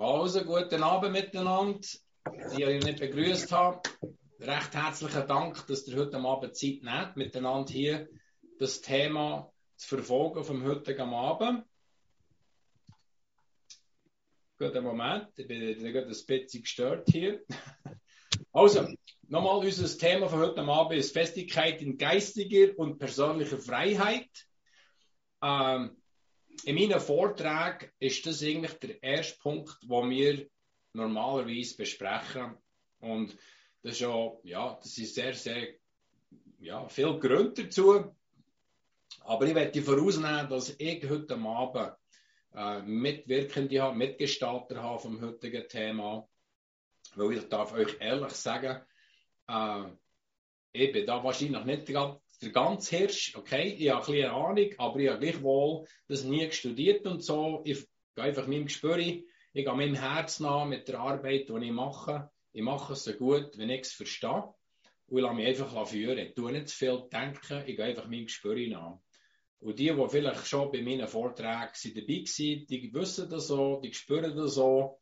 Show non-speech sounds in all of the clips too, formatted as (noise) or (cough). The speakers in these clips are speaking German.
Also, guten Abend miteinander. Die ich nicht begrüßt habe. Recht herzlichen Dank, dass ihr heute Abend Zeit nehmt, miteinander hier das Thema zu verfolgen vom heutigen Abend. Guten Moment, ich bin gerade ein bisschen gestört hier. (laughs) Also, nochmal unser Thema von heute Abend ist Festigkeit in geistiger und persönlicher Freiheit. Ähm, in meinen Vorträgen ist das eigentlich der erste Punkt, den wir normalerweise besprechen. Und das ist ja, ja, das ist sehr, sehr, ja, viel Gründe dazu. Aber ich werde vorausnehmen, dass ich heute Abend äh, Mitwirkende habe, Mitgestalter habe vom heutigen Thema. Weil ich darf euch ehrlich sagen, äh, ich bin da wahrscheinlich nicht der der ganze Hirsch, okay, ich habe ein bisschen Ahnung, aber ich habe gleichwohl das nie studiert und so. Ich gehe einfach meinem Gespür, ich gehe meinem Herz nach mit der Arbeit, die ich mache. Ich mache es so gut, wenn ich es verstehe. Und ich lasse mich einfach führen. Ich tue nicht zu viel denken, ich gehe einfach meinem Gespür nach. Und die, die vielleicht schon bei meinen Vorträgen dabei waren, die wissen das so, die spüren das so.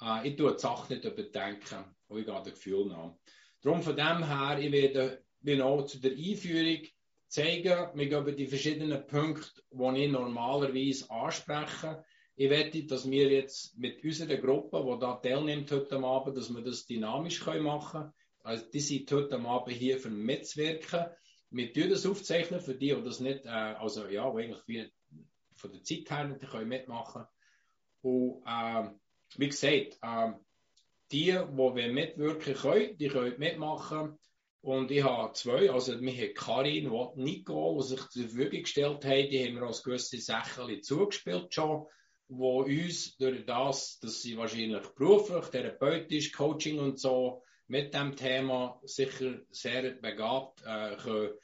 Äh, ich tue die Sache nicht überdenken und ich gehe dem Gefühl nach. Darum von dem her, ich werde genau zu der Einführung zeigen. Wir gehen die verschiedenen Punkte, die ich normalerweise anspreche. Ich wette, dass wir jetzt mit unserer Gruppe, die da teilnimmt heute Abend, dass wir das dynamisch machen können. Also, die sind heute Abend hier für mitzuwirken. Wir tun das aufzeichnen für die, die das nicht, äh, also ja, die eigentlich wie von der Zeit her nicht können mitmachen Und äh, wie gesagt, äh, die, die mitwirken können, die können mitmachen. Und ich habe zwei, also wir haben Karin und Nico, die sich zur Verfügung gestellt haben, die haben mir als gewisse Sachen zugespielt schon, wo uns durch das, dass sie wahrscheinlich beruflich, therapeutisch, Coaching und so mit dem Thema sicher sehr begabt äh, können,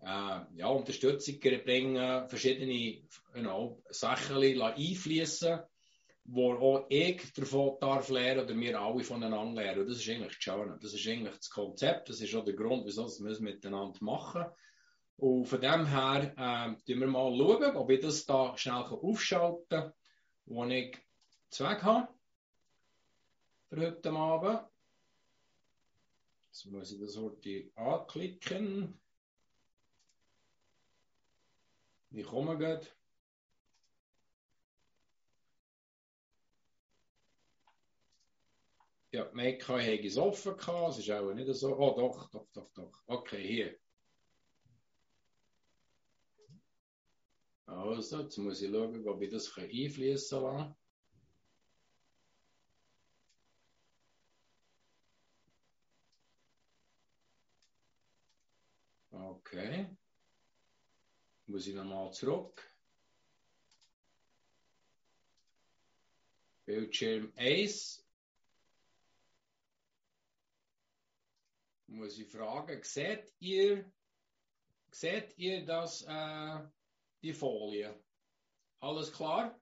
äh, ja, Unterstützung bringen, verschiedene genau, Sachen einfließen wo auch ich davon darf lernen oder wir alle voneinander lernen. Das ist eigentlich das Schöne. Das ist eigentlich das Konzept. Das ist auch der Grund, wieso wir es miteinander machen. Und von dem her äh, wir mal schauen, ob ich das da schnell aufschalten kann, wo ich Zweck habe für heute Abend. Jetzt muss ich das heute anklicken. Ich komme gerade. Ja, Mekka habe es offen gehabt, es ist auch nicht so. Oh, doch, doch, doch, doch. Okay, hier. Also, jetzt muss ich schauen, ob ich das einfließen kann. Okay. Muss ich nochmal zurück. Bildschirm 1. muss ich fragen, seht ihr, seht ihr das, äh, die Folie? Alles klar?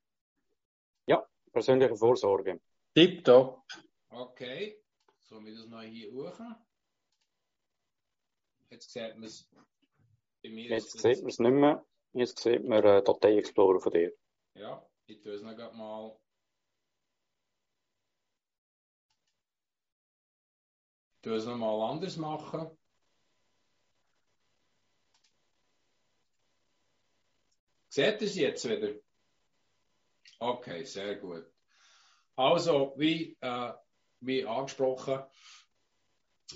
Ja, persönliche Vorsorge. Tipptopp. Okay, so wir das noch hier hoch. Jetzt sieht man es bei mir. Jetzt sieht man es nicht mehr. Jetzt sieht man äh, Datei Explorer von dir. Ja, ich tue es noch mal Du es nochmal anders machen. Seht ihr es jetzt wieder? Okay, sehr gut. Also, wie, äh, wie angesprochen,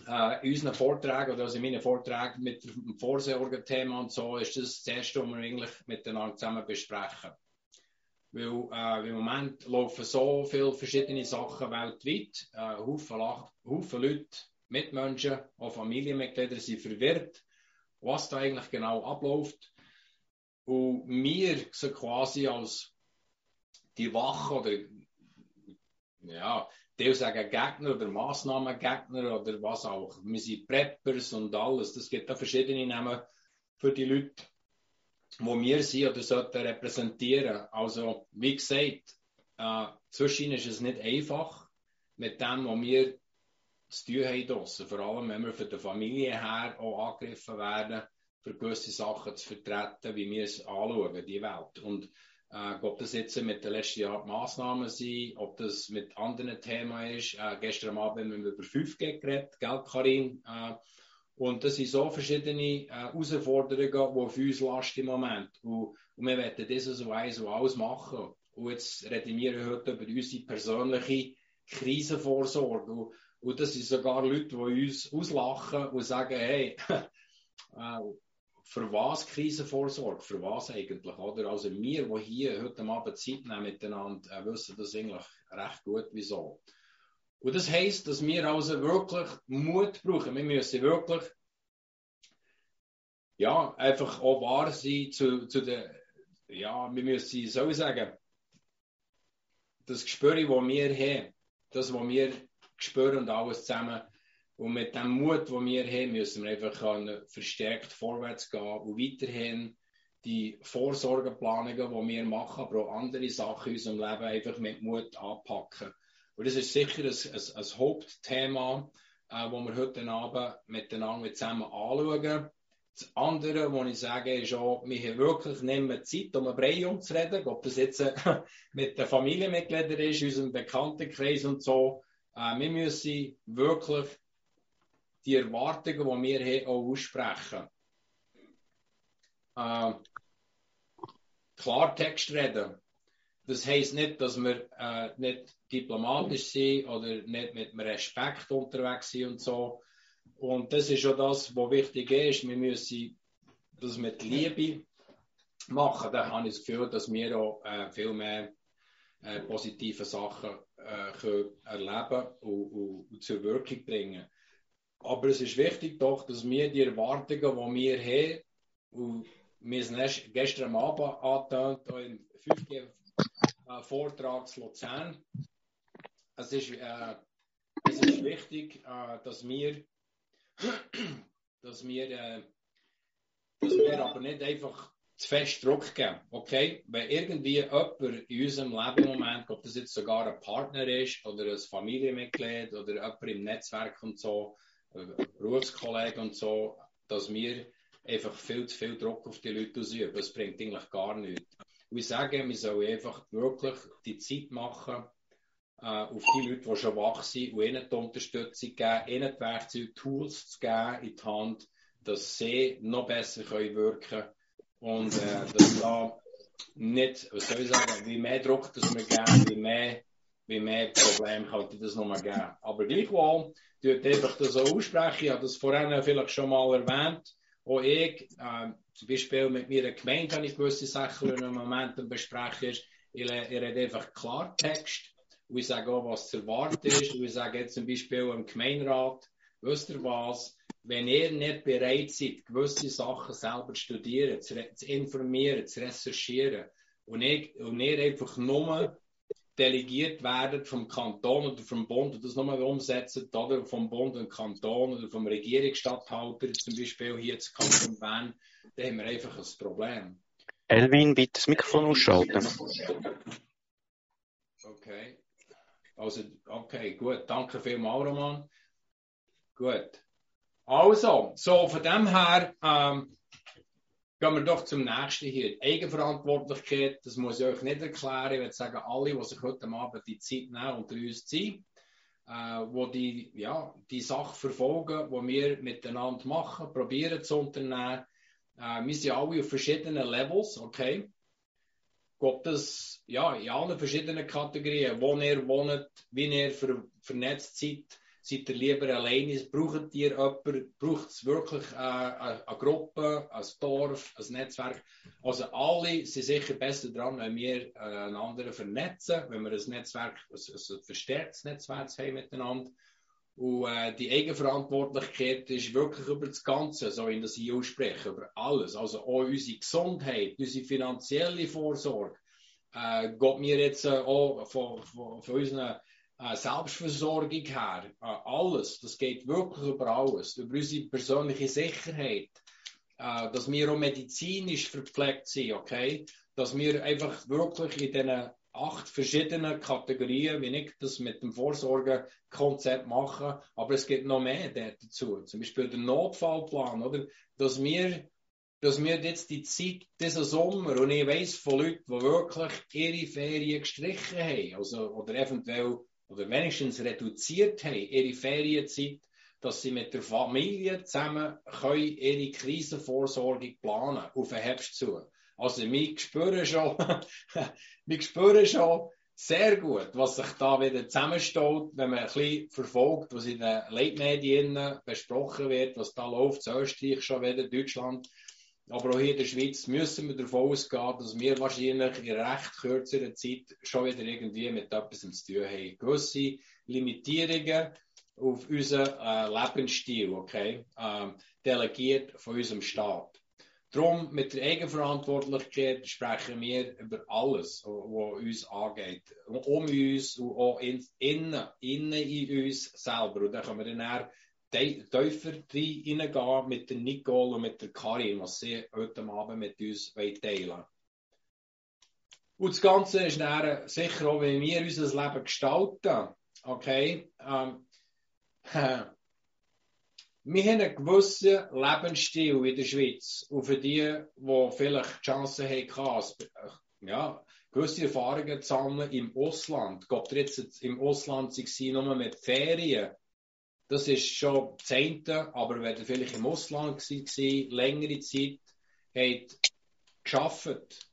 äh, in unseren Vorträgen oder also in meinen Vorträgen mit dem Vorsorgethema und so ist das das Erste, was wir eigentlich miteinander zusammen besprechen. Weil äh, im Moment laufen so viele verschiedene Sachen weltweit. Äh, Haufen, Haufen Leute Mitmenschen, auch Familienmitglieder sind verwirrt, was da eigentlich genau abläuft. Und wir sind quasi als die Wache oder ja, die sagen Gegner oder Massnahmengegner oder was auch. Wir sind Preppers und alles. Das gibt da verschiedene Namen für die Leute, wo wir sie oder sollten repräsentieren. Also, wie gesagt, äh, zwischen ist es nicht einfach mit dem, was wir zu tun haben draussen. Vor allem, wenn wir von der Familie her auch angegriffen werden, für gewisse Sachen zu vertreten, wie wir es anschauen, die Welt. Und Äh, ob das jetzt mit den letzten Jahren Massnahmen sind, ob das mit anderen Themen ist. Äh, gestern Abend haben wir über 5G geredet, gell, Karin? Äh, und das sind so verschiedene äh, Herausforderungen, die auf uns lasten im Moment. Und, und wir werden das so eins und alles machen. Und jetzt reden wir heute über unsere persönliche Krisenvorsorge. Und, und das sind sogar Leute, die uns auslachen und sagen, hey, (laughs) äh, für was Krisenvorsorge? Für was eigentlich? Oder? Also wir, die hier heute Abend Zeit nehmen miteinander, äh, wissen das eigentlich recht gut, wieso. Und das heisst, dass wir also wirklich Mut brauchen. Wir müssen wirklich ja, einfach auch wahr sein zu, zu der, ja, wir müssen, ich sagen, das Gespür, das wir haben, das, was wir spüren und alles zusammen, und mit dem Mut, den wir haben, müssen wir einfach verstärkt vorwärts gehen und weiterhin die Vorsorgeplanungen, die wir machen, aber auch andere Sachen in unserem Leben einfach mit Mut anpacken. Und das ist sicher ein, ein, ein Hauptthema, äh, das wir heute Abend miteinander zusammen anschauen. Das andere, was ich sage, ist auch, wir haben wirklich nicht mehr Zeit, um Brei umzureden, ob das jetzt äh, (laughs) mit den Familienmitgliedern ist, unserem Bekanntenkreis und so. Äh, wir müssen wirklich die Erwartungen, die wir haben, auch aussprechen. Äh, Klartext reden. Das heisst nicht, dass wir äh, nicht diplomatisch sind oder nicht mit Respekt unterwegs sind und so. Und das ist schon das, was wichtig ist. Wir müssen das mit Liebe machen. Da habe ich das Gefühl, dass wir auch äh, viel mehr äh, positive Sachen äh, können erleben und, und, und zur Wirkung bringen. Aber es ist wichtig doch, dass wir die Erwartungen, die wir haben, und wir sind gestern Abend angetönt, im 5G-Vortrag zu Luzern. Es ist, äh, es ist wichtig, äh, dass wir, (clears throat) dass wir, äh, dass wir aber nicht einfach zu fest Druck geben. Okay? Wenn irgendwie jemand in unserem Leben im Moment, ob das jetzt sogar ein Partner ist oder ein Familienmitglied oder jemand im Netzwerk und so, Berufskollegen und so, dass wir einfach viel zu viel Druck auf die Leute ausüben. Das bringt eigentlich gar nichts. Und ich sage, wir sollen einfach wirklich die Zeit machen, äh, auf die Leute, die schon wach sind, und ihnen die Unterstützung geben, ihnen die Werkzeuge, Tools zu geben in die Hand, dass sie noch besser können wirken können und äh, dass da nicht, was soll ich sagen, wie mehr Druck das wir geben, wie mehr, wie mehr Probleme könnte das noch mal geben. Aber gleichwohl, tut einfach das so aussprechen. Ich habe das vorhin vielleicht schon mal erwähnt. Auch ich, äh, zum Beispiel mit meiner Gemeinde, habe ich gewisse Sachen im Moment besprechen. Ich, ich rede einfach Klartext. Und ich sage auch, was zu erwarten ist. Und ich sage jetzt zum Beispiel im Gemeinderat, wisst ihr was? Wenn ihr nicht bereit seid, gewisse Sachen selber zu studieren, zu, zu informieren, zu recherchieren, und, ich, und ihr einfach nur delegiert werden vom Kanton oder vom Bund und das nochmal umsetzen, oder vom Bund und Kanton oder vom Regierungsstatthalter, zum Beispiel hier zu Kanton Bern, dann haben wir einfach ein Problem. Elvin, bitte das Mikrofon ausschalten. Okay. Also, okay, gut. Danke vielmals, Roman. Gut. Also, so von dem her, ähm, Gehen wir doch zum nächsten hier. Eigenverantwortlichkeit, das muss ich euch nicht erklären. Ich würde sagen, alle, die sich heute Abend die Zeit nehmen, unter uns sind, äh, wo die, ja, die Sache verfolgen, die wir miteinander machen, probieren zu unternehmen. Äh, wir sind alle auf verschiedenen Levels, okay? Ob das, ja, in allen verschiedenen Kategorien, wo ihr wohnt, wie ihr ver vernetzt seid, Seid ihr lieber alleine? Braucht ihr jemanden? Braucht es wirklich äh, eine, eine Gruppe, ein Dorf, ein Netzwerk? Also alle sind sicher besser dran, wenn wir äh, einander vernetzen, wenn wir ein Netzwerk, ein, ein verstärktes Netzwerk haben miteinander. Und äh, die Eigenverantwortlichkeit ist wirklich über das Ganze, so in das ich ausspreche, über alles. Also auch unsere Gesundheit, unsere finanzielle Vorsorge. Äh, geht mir jetzt äh, auch von, von, von unseren äh, Selbstversorgung her, äh, alles, das geht wirklich über alles, über unsere persönliche Sicherheit, äh, dass wir auch medizinisch verpflegt sind, okay, dass wir einfach wirklich in diesen acht verschiedenen Kategorien, wie ich das mit dem Vorsorgekonzept mache, aber es gibt noch mehr dazu, zum Beispiel der Notfallplan, oder, dass wir dass wir jetzt die Zeit, diesen Sommer, und ich weiss von Leuten, die wirklich ihre Ferien gestrichen haben, also, oder eventuell, oder wenigstens reduziert haben, ihre Ferienzeit, dass sie mit der Familie zusammen können ihre Krisenvorsorge planen, auf den Herbst zu. Also, wir spüren schon, (laughs) wir spüren schon, sehr gut, was sich da wieder zusammenstellt, wenn man ein bisschen verfolgt, was in den Leitmedien besprochen wird, was da läuft, in Österreich schon wieder, Deutschland. Aber auch hier in der Schweiz müssen wir davon ausgehen, dass wir wahrscheinlich in recht kürzerer Zeit schon wieder irgendwie mit etwas zu tun haben. Gewisse Limitierungen auf unseren äh, Lebensstil, okay, ähm, delegiert von unserem Staat. Darum, mit der Eigenverantwortlichkeit sprechen wir über alles, was uns angeht. Um uns und auch in, innen, innen in uns selber. Und dann können wir dann tiefer reingehen mit der Nicole und mit der Karin, was sie heute Abend mit uns teilen wollen. Und das Ganze ist dann sicher auch, wie wir unser Leben gestalten. Okay? Ähm, (laughs) wir haben einen gewissen Lebensstil in der Schweiz. Und für die, die vielleicht die Chance hatten, ja, gewisse Erfahrungen zu sammeln im Ausland. Gott jetzt im Ausland sie nur mit Ferien. Das ist schon Zehnte, aber wenn ihr vielleicht im Ausland war, längere Zeit, habt geschafft.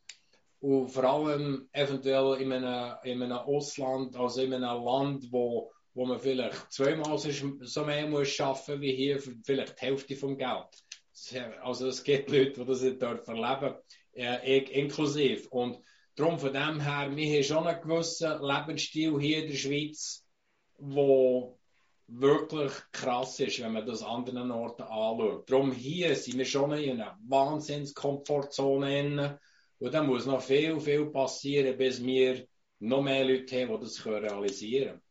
Und vor allem eventuell in einem, in einem Ausland, also in einem Land, wo wo man vielleicht zweimal so mehr muss schaffen wie hier vielleicht die Hälfte vom Geld. Also es gibt Leute, die das dort erleben, äh, inklusiv. Und darum von dem her, wir haben schon einen gewissen Lebensstil hier in der Schweiz, wo wirklich krass ist, wenn man das an anderen Orten anschaut. Darum hier sind wir schon in einer Wahnsinns-Komfortzone und da muss noch viel, viel passieren, bis wir noch mehr Leute haben, die das realisieren können.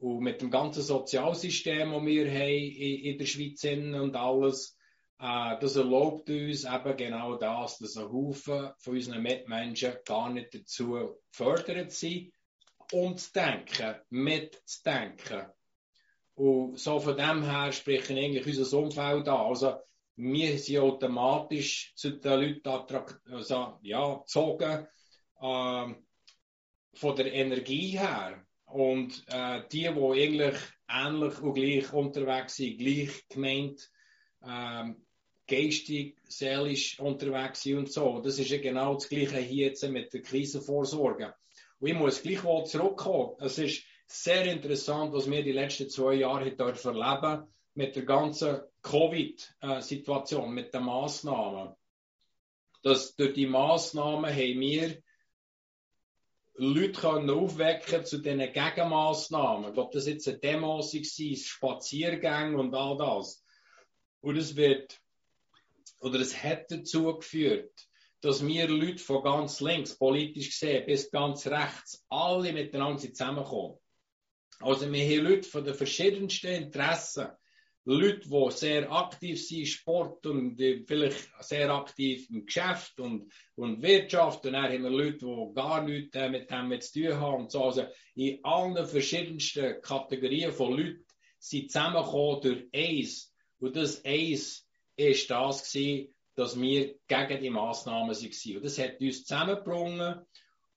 Und mit dem ganzen Sozialsystem, das wir haben in, in der Schweiz und alles, äh, das erlaubt uns eben genau das, dass ein Haufen von unseren Mitmenschen gar nicht dazu gefördert sind, umzudenken, mitzudenken. Und so von dem her sprechen eigentlich unser Umfeld an. Also, wir sind automatisch zu den Leuten also, ja, gezogen, äh, von der Energie her. Und äh, die, die eigentlich ähnlich und gleich unterwegs sind, gleich gemeint, ähm, geistig, seelisch unterwegs sind und so. Das ist ja genau das Gleiche hier jetzt mit der Krisenvorsorge. Und ich muss gleich mal zurückkommen. Es ist sehr interessant, was wir die letzten zwei Jahre dort erleben mit der ganzen Covid-Situation, mit den Massnahmen. Dass durch die Massnahmen haben wir Leute können aufwecken zu diesen Gegenmaßnahmen. Ob das jetzt eine Demo war, Spaziergänge und all das. Und es wird, oder es hat dazu geführt, dass wir Leute von ganz links, politisch gesehen, bis ganz rechts, alle miteinander zusammenkommen. Also wir haben Leute von den verschiedensten Interessen, Leute, die sehr aktiv sind, Sport und vielleicht sehr aktiv im Geschäft und, und Wirtschaft. Und dann haben wir Leute, die gar nichts äh, mit dem zu tun haben. Und so. Also in allen verschiedensten Kategorien von Leuten sind zusammengekommen durch eins. Und das eins ist das gewesen, dass wir gegen die Massnahmen waren. Und das hat uns zusammengebracht.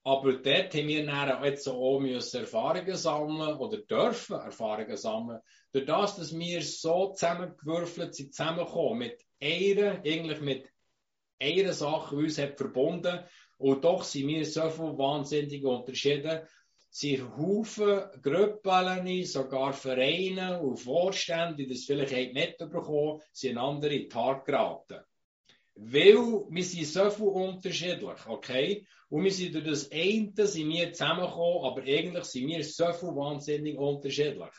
Aber dort haben wir dann jetzt auch Erfahrungen sammeln oder dürfen Erfahrungen sammeln, durch das, dass wir so zusammengewürfelt sind, zusammengekommen, mit einer, eigentlich mit einer Sache, uns hat verbunden. Und doch sind wir so viel wahnsinnige Unterschiede. Sie Haufen Gruppen, sogar Vereine und Vorstände, die das vielleicht nicht bekommen, sind andere in die Haare geraten. Weil wir sind so viel unterschiedlich, okay? Und wir sind durch das eine sind wir zusammengekommen, aber eigentlich sind wir so viel wahnsinnig unterschiedlich.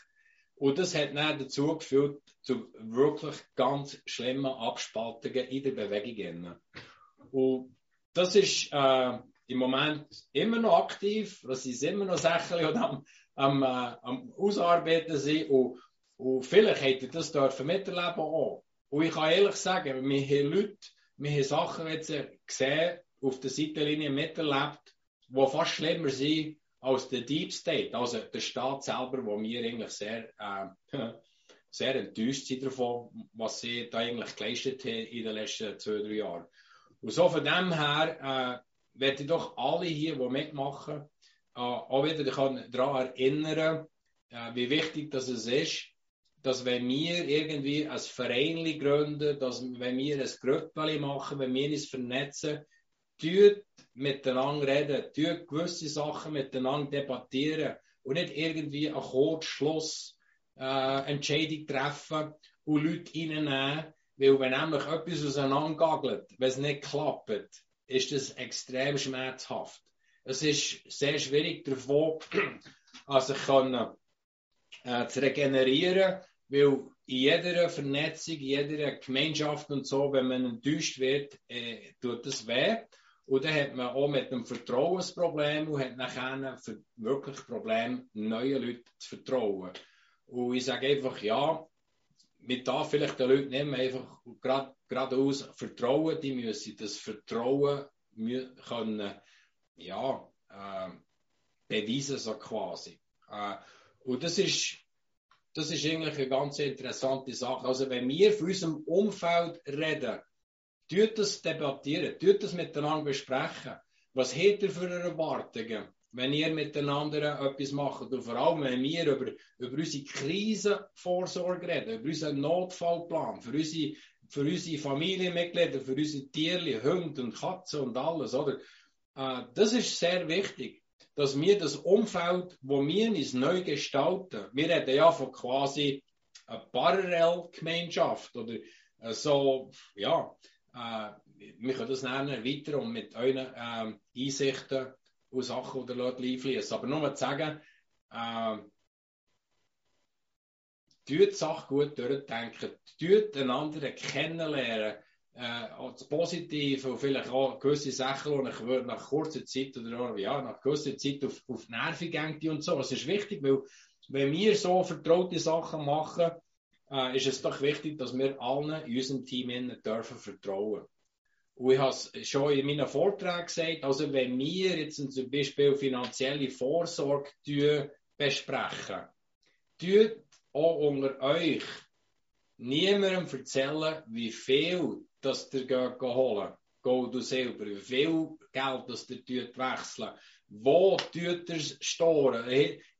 Und das hat dann dazu geführt zu wirklich ganz schlimmen Abspaltungen in der Bewegung. Und das ist äh, im Moment immer noch aktiv, das ist immer noch Sachen am, am, äh, am Ausarbeiten sind und, und vielleicht hätte das dürfen miterleben auch. Und ich kann ehrlich sagen, wir haben Leute, wir haben Sachen jetzt gesehen, auf der Seitenlinie miterlebt, die fast schlimmer sind aus der Deep State, also der Staat selber, wo wir eigentlich sehr, äh, (laughs) sehr enttäuscht sind davon, was sie da eigentlich geleistet haben in den letzten zwei, drei Jahren. Und so von dem her äh, werde ich doch alle hier, die mitmachen, äh, auch wieder daran erinnern, äh, wie wichtig das ist, dass wenn wir irgendwie ein Verein gründen, dass wenn wir ein Grüppeli machen, wenn wir uns vernetzen, tut miteinander reden, tut gewisse Sachen miteinander debattieren und nicht irgendwie einen Kurzschluss äh, Entscheidung treffen und Leute reinnehmen, weil wenn nämlich etwas auseinandergagelt, wenn es nicht klappt, ist das extrem schmerzhaft. Es ist sehr schwierig davon, (clears throat) also können, äh, zu regenerieren, weil in jeder Vernetzung, in jeder Gemeinschaft und so, wenn man enttäuscht wird, äh, tut das weh. Und dann hat man auch mit einem Vertrauensproblem und hat nachher wirklich Problem, neuen Leuten zu vertrauen. Und ich sage einfach, ja, man darf vielleicht den Leuten nicht mehr einfach geradeaus vertrauen, die müssen das Vertrauen können, ja, äh, beweisen, so quasi. Äh, und das ist, das ist eigentlich eine ganz interessante Sache. Also, wenn wir von unserem Umfeld reden, tut das debattieren, tut das miteinander besprechen. Was habt ihr für Erwartungen? wenn ihr miteinander etwas macht und vor allem, wenn wir über, über unsere Krisenvorsorge reden, über unseren Notfallplan, für unsere, für unsere Familienmitglieder, für unsere Tiere, Hunde und Katzen und alles, oder? Äh, das ist sehr wichtig, dass wir das Umfeld, wo wir uns neu gestalten, wir reden ja von quasi einer Parallelgemeinschaft oder äh, so, ja, äh, wir können das nennen weiter und mit euren äh, Einsichten und Sachen oder einfließen. Aber nur zu sagen, äh, tut die Sache gut durchdenken, tut den anderen kennenlernen, äh, das Positive und vielleicht auch gewisse Sachen, die ich nach kurzer Zeit oder ja, nach kurzer Zeit auf, auf Nerven gehen und so. Das ist wichtig, weil wenn wir so vertraute Sachen machen, äh, ist es doch wichtig, dass wir allen in unserem Team dürfen vertrauen. Und ich habe es schon in meinen Vorträgen gesagt, also wenn wir jetzt zum Beispiel finanzielle Vorsorge besprechen, tut auch unter euch niemandem erzählen, wie viel das ihr geht holen geht, du selber, wie viel Geld das ihr wechseln wo tut er storen?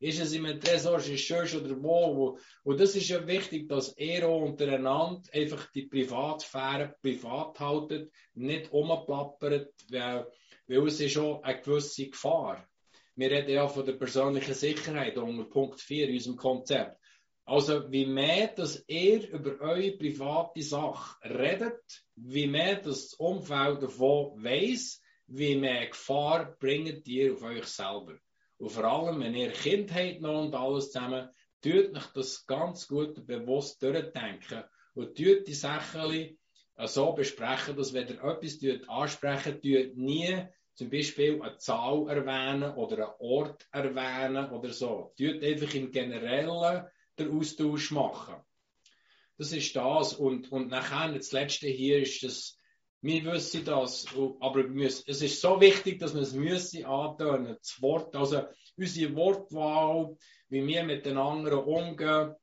Ist es im Tresor, ist es schön oder wo? Und das ist ja wichtig, dass er auch untereinander einfach die Privatsphäre privat haltet, nicht umplappert, weil, weil es ist schon eine gewisse Gefahr. Wir reden ja von der persönlichen Sicherheit unter Punkt 4 in unserem Konzept. Also, wie mehr, dass ihr über eure private Sache redet, wie mehr das Umfeld davon weiss, wie mehr Gefahr bringt ihr auf euch selber. Und vor allem, wenn ihr Kind habt noch und alles zusammen, tut euch das ganz gut bewusst durchdenken und tut die Sachen so besprechen, dass wenn ihr etwas tut, ansprechen, tut nie zum Beispiel eine Zahl erwähnen oder einen Ort erwähnen oder so. Tut einfach im Generellen den Austausch machen. Das ist das. Und, und nachher, das letzte hier ist das, wir wissen das, aber müssen, es ist so wichtig, dass wir es müssen antönen, das Wort, also unsere Wortwahl, wie wir mit den anderen umgehen,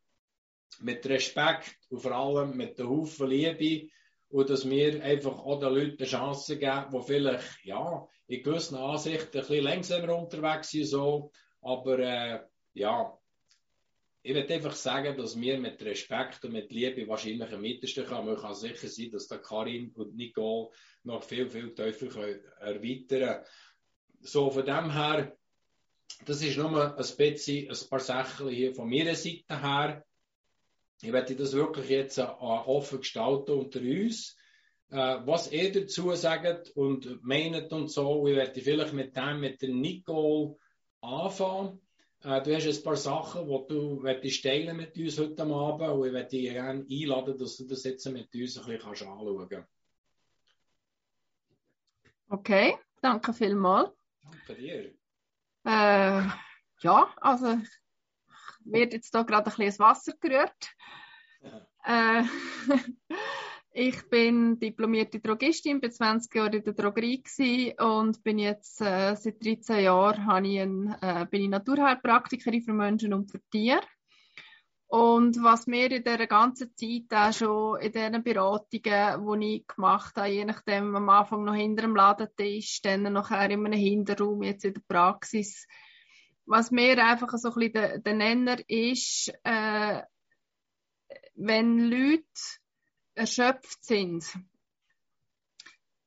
mit Respekt und vor allem mit der Haufen Liebe und dass wir einfach auch den Leuten eine Chance geben, die vielleicht, ja, in gewissen Ansichten ein bisschen langsamer unterwegs sind, so, aber äh, ja, ich würde einfach sagen, dass wir mit Respekt und mit Liebe wahrscheinlich am mittelsten kommen. Man kann sicher sein, dass der Karin und Nicole noch viel, viel tiefer erweitern können. So, von dem her, das ist nur ein bisschen, ein paar Sachen hier von meiner Seite her. Ich werde das wirklich jetzt äh, offen gestalten unter uns. Äh, was ihr dazu sagt und meint und so, ich werde vielleicht mit dem, mit der Nicole anfangen. Äh, du hast ein paar Sachen, die du möchtest teilen mit uns heute Abend und ich möchte dich gerne einladen, dass du das jetzt mit uns ein bisschen anschauen kannst. Okay, danke vielmals. Danke dir. Äh, ja, also wird jetzt hier gerade ein bisschen Wasser gerührt. Ja. (laughs) Äh, (laughs) Ich bin diplomierte Drogistin, bin 20 Jahre in der Drogerie und bin jetzt äh, seit 13 Jahren ich ein, äh, bin ich Naturheilpraktikerin für Menschen und für Tiere. Und was mir in dieser ganzen Zeit auch schon in diesen Beratungen, die ich gemacht habe, je nachdem am Anfang noch hinter dem Ladentisch, dann nachher in einem Hinterraum, jetzt in der Praxis, was mir einfach so ein bisschen der, der Nenner ist, äh, wenn Leute erschöpft sind,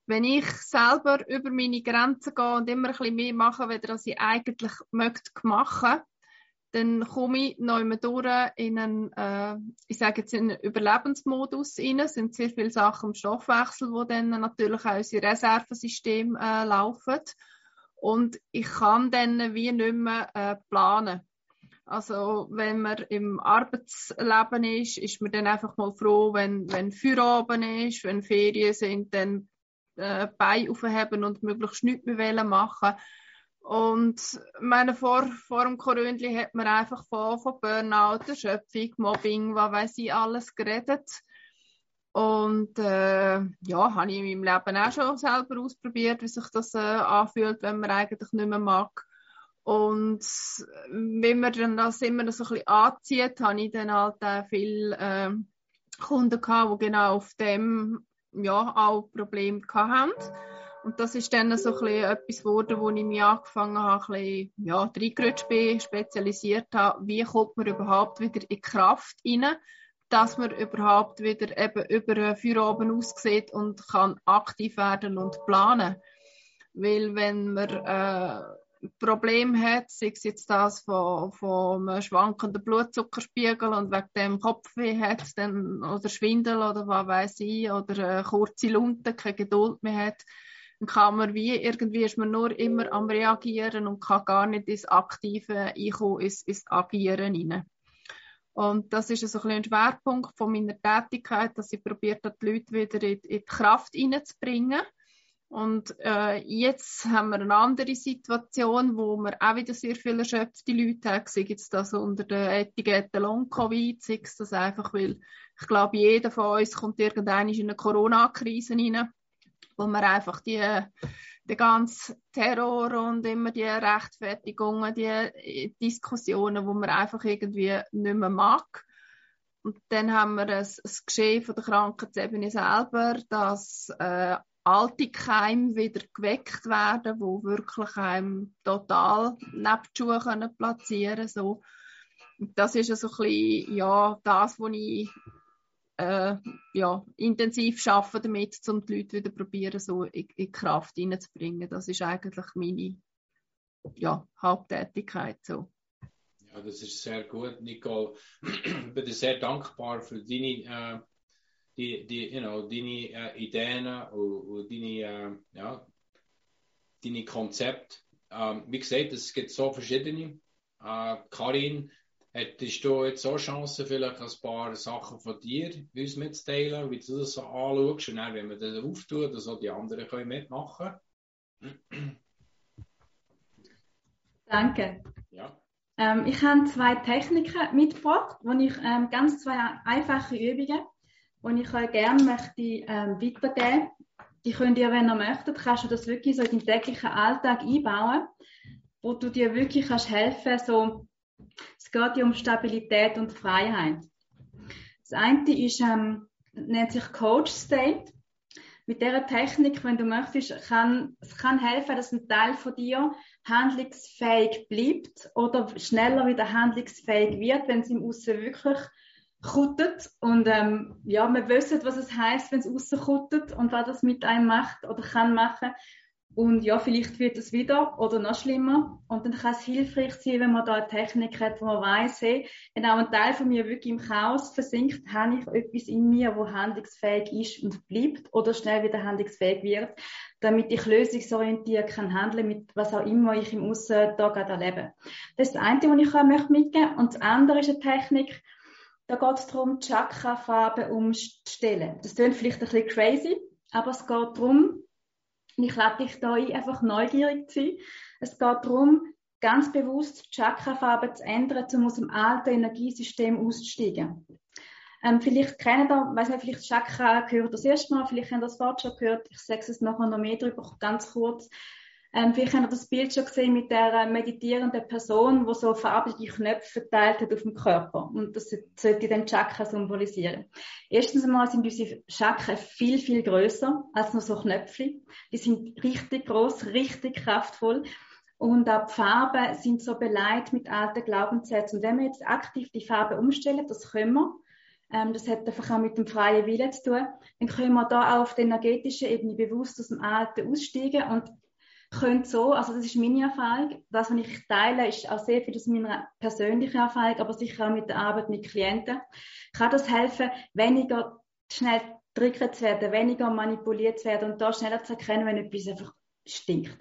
wenn ich selber über meine Grenzen gehe und immer ein bisschen mehr mache, als ich eigentlich möchte machen, dann komme ich immer durch in einen, äh, ich sage jetzt in einen Überlebensmodus rein. Es sind sehr viele Sachen im Stoffwechsel, wo dann natürlich auch unser Reservesystem äh, laufen. Und ich kann dann wie nicht mehr äh, planen. Also wenn man im Arbeitsleben ist, ist man dann einfach mal froh, wenn, wenn Feierabend ist, wenn Ferien sind, dann äh, Beine aufheben und möglichst nichts mehr machen und meine, vor, vor dem Corona hat man einfach von, von Burnout, Erschöpfung, Mobbing, was weiß ich, alles geredet. Und äh, ja, habe ich in meinem Leben auch schon selber ausprobiert, wie sich das äh, anfühlt, wenn man eigentlich nicht mehr mag. Und wenn man dann das immer so ein bisschen anzieht, habe ich dann halt auch viele äh, Kunden gehabt, die genau auf dem ja auch Probleme hatten. Und das ist dann so ein bisschen etwas geworden, wo ich mich angefangen habe, ein bisschen, ja, reingerutscht bin, spezialisiert habe. Wie kommt man überhaupt wieder in Kraft rein, dass man überhaupt wieder eben über Feierabend aussieht und kann aktiv werden und planen. Weil wenn man, äh, Problem hat, sei es jetzt das von, von einem schwankenden Blutzuckerspiegel und wegen dem Kopfweh hat, dann, oder Schwindel oder was weiß ich, oder eine kurze Lunte, keine Geduld mehr hat, dann kann man wie, irgendwie ist man nur immer am Reagieren und kann gar nicht ins Aktive einkommen, ins, ins Agieren rein. Und das ist so ein, ein Schwerpunkt von meiner Tätigkeit, dass ich probiert die Leute wieder in, in die Kraft reinzubringen. Und äh, jetzt haben wir eine andere Situation, wo wir auch wieder sehr viele erschöpfte Leute haben. Sei jetzt das unter der Etikette Long-Covid, sei es das einfach, weil ich glaube, jeder von uns kommt irgendwann in eine Corona-Krise rein wo man einfach die, den ganzen Terror und immer die Rechtfertigungen, die Diskussionen, wo man einfach irgendwie nicht mehr mag. Und dann haben wir ein, ein Geschehen von der Krankheitsebene selber, dass äh, alte Keime wieder geweckt werden, wo wirklich einem total neben die Schuhe können platzieren so. Das ist so ein bisschen, ja, das, was ich äh, ja, intensiv arbeiten damit, um die Leute wieder probieren, so in, in Kraft hineinzubringen. Das ist eigentlich meine ja, Haupttätigkeit. So. Ja, das ist sehr gut, Nicole. Ich bin sehr dankbar für deine, äh, die, die, you know, deine äh, Ideen und, und deine, äh, ja, deine Konzepte. Ähm, wie gesagt, es gibt so verschiedene. Äh, Karin Hättest du jetzt so Chancen, vielleicht ein paar Sachen von dir uns mitzuteilen, wie du das so anschaust und dann, wenn wir das auftun, dass auch die anderen können mitmachen Danke. Ja. Ähm, ich habe zwei Techniken mitgebracht, wo ich ähm, ganz zwei einfache Übungen, die ich euch gerne möchte ähm, weitergeben. Die könnt ihr, wenn ihr möchtet, kannst du das wirklich so in den täglichen Alltag einbauen, wo du dir wirklich kannst helfen, so es geht ja um Stabilität und Freiheit. Das eine ist, ähm, nennt sich Coach State. Mit dieser Technik, wenn du möchtest, kann, es kann helfen, dass ein Teil von dir handlungsfähig bleibt oder schneller wieder handlungsfähig wird, wenn es im Aussen wirklich kuttet. Und ähm, ja, wir wissen, was es heißt, wenn es aussen kuttet und was das mit einem macht oder kann machen. Und ja, vielleicht wird es wieder oder noch schlimmer. Und dann kann es hilfreich sein, wenn man da eine Technik hat, wo man weiss, hey, wenn auch ein Teil von mir wirklich im Chaos versinkt, habe ich etwas in mir, wo handlungsfähig ist und bleibt oder schnell wieder handlungsfähig wird, damit ich lösungsorientiert kann handeln mit was auch immer ich im Aussen da gerade erlebe. Das ist das eine, was ich mitgeben möchte. Und das andere ist eine Technik, da geht es darum, Chakra-Farben umzustellen. Das klingt vielleicht ein bisschen crazy, aber es geht darum, ich lade dich da ein, einfach neugierig zu sein. Es geht darum, ganz bewusst die Chakrafarbe zu ändern, um aus dem alten Energiesystem auszusteigen. Ähm, vielleicht kennen da, weiß nicht, vielleicht Chakra gehört das erste Mal, vielleicht haben das vorher schon gehört. Ich sage es nachher noch mehr darüber, ganz kurz. Ähm, vielleicht habt ihr das Bild schon gesehen mit der äh, meditierenden Person, die so farbige Knöpfe verteilt hat auf dem Körper. Und das sollte den Chakra symbolisieren. Erstens einmal sind unsere Chakren viel, viel größer als nur so Knöpfe. Die sind richtig groß, richtig kraftvoll. Und auch die Farben sind so beleidigt mit alten Glaubenssätzen. Und wenn wir jetzt aktiv die Farbe umstellen, das können wir, ähm, das hat einfach auch mit dem freien Willen zu tun, dann können wir da auch auf der energetischen Ebene bewusst aus dem Alten aussteigen und können so, also das ist meine Erfahrung, das, was ich teile, ist auch sehr viel aus meiner persönlichen Erfahrung, aber sicher auch mit der Arbeit mit Klienten, kann das helfen, weniger schnell triggert zu werden, weniger manipuliert zu werden und da schneller zu erkennen, wenn etwas einfach stinkt.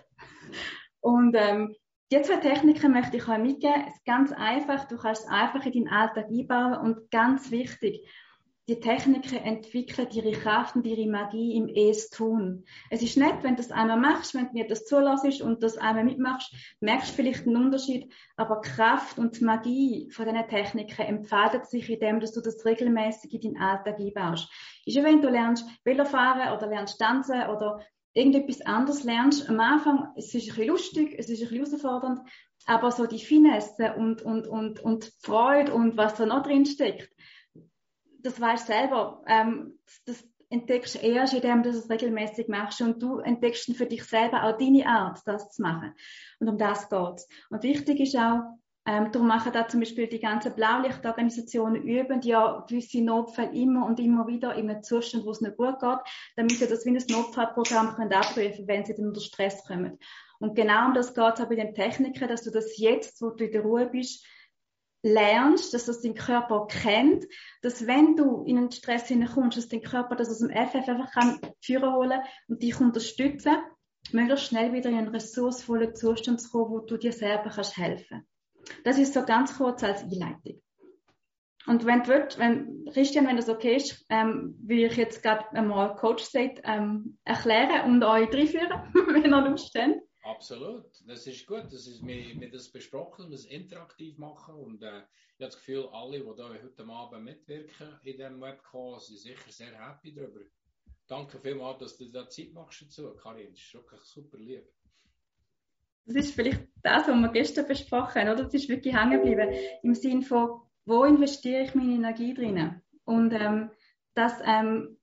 Und ähm, die zwei Techniken möchte ich euch mitgeben. Es ist ganz einfach, du kannst es einfach in deinen Alltag einbauen und ganz wichtig, die Techniken entwickeln ihre Kraft und ihre Magie im Es tun. Es ist nett, wenn du das einmal machst, wenn du mir das zulässt und das einmal mitmachst, merkst du vielleicht einen Unterschied, aber Kraft und Magie von diesen Techniken entfaltet sich in dem, dass du das regelmäßig in deinen Alltag einbaust. Ist ja, wenn du lernst Velofahren oder lernst tanzen oder irgendetwas anderes lernst, am Anfang, es ist ein bisschen lustig, es ist ein bisschen herausfordernd, aber so die Finesse und, und, und, und Freude und was da noch drin steckt, das weißt selber. Ähm, das entdeckst du erst, indem du es regelmäßig machst und du entdeckst für dich selber auch deine Art, das zu machen. Und um das geht's. Und wichtig ist auch, ähm, darum machen da zum Beispiel die ganzen Blaulichtorganisationen üben ja gewisse Notfälle immer und immer wieder in einem Zustand, wo es nicht gut geht, damit sie das wie ein Notfallprogramm können abrufen, wenn sie dann unter Stress kommen. Und genau um das geht es auch bei den Techniken, dass du das jetzt, wo du in der Ruhe bist, lernst, dass das dein Körper kennt, dass wenn du in einen Stress hineinkommst, dass dein Körper das aus dem FF einfach kann führen holen und dich unterstützen, möglichst schnell wieder in einen ressourcevollen Zustand zu kommen, wo du dir selber kannst helfen das ist so ganz kurz als Einleitung. Und wenn du willst, wenn, Christian, wenn das okay ist, ähm, will ich jetzt gerade einmal Coach State ähm, erklären und euch reinführen, (laughs) wenn ihr Lust habt. Absolut, das ist gut. Das ist, wir, wir das besprochen, das interaktiv machen und äh, ich habe das Gefühl, alle, die da heute Abend mitwirken in diesem Webcall, sind sicher sehr happy darüber. Danke vielmals, dass du da Zeit machst dazu, Karin. Das ist wirklich super lieb. Das ist vielleicht das, was wir gestern besprochen haben, oder? Das ist wirklich hängen geblieben. Im Sinn von, wo investiere ich meine Energie drinnen? Und ähm, dass ähm,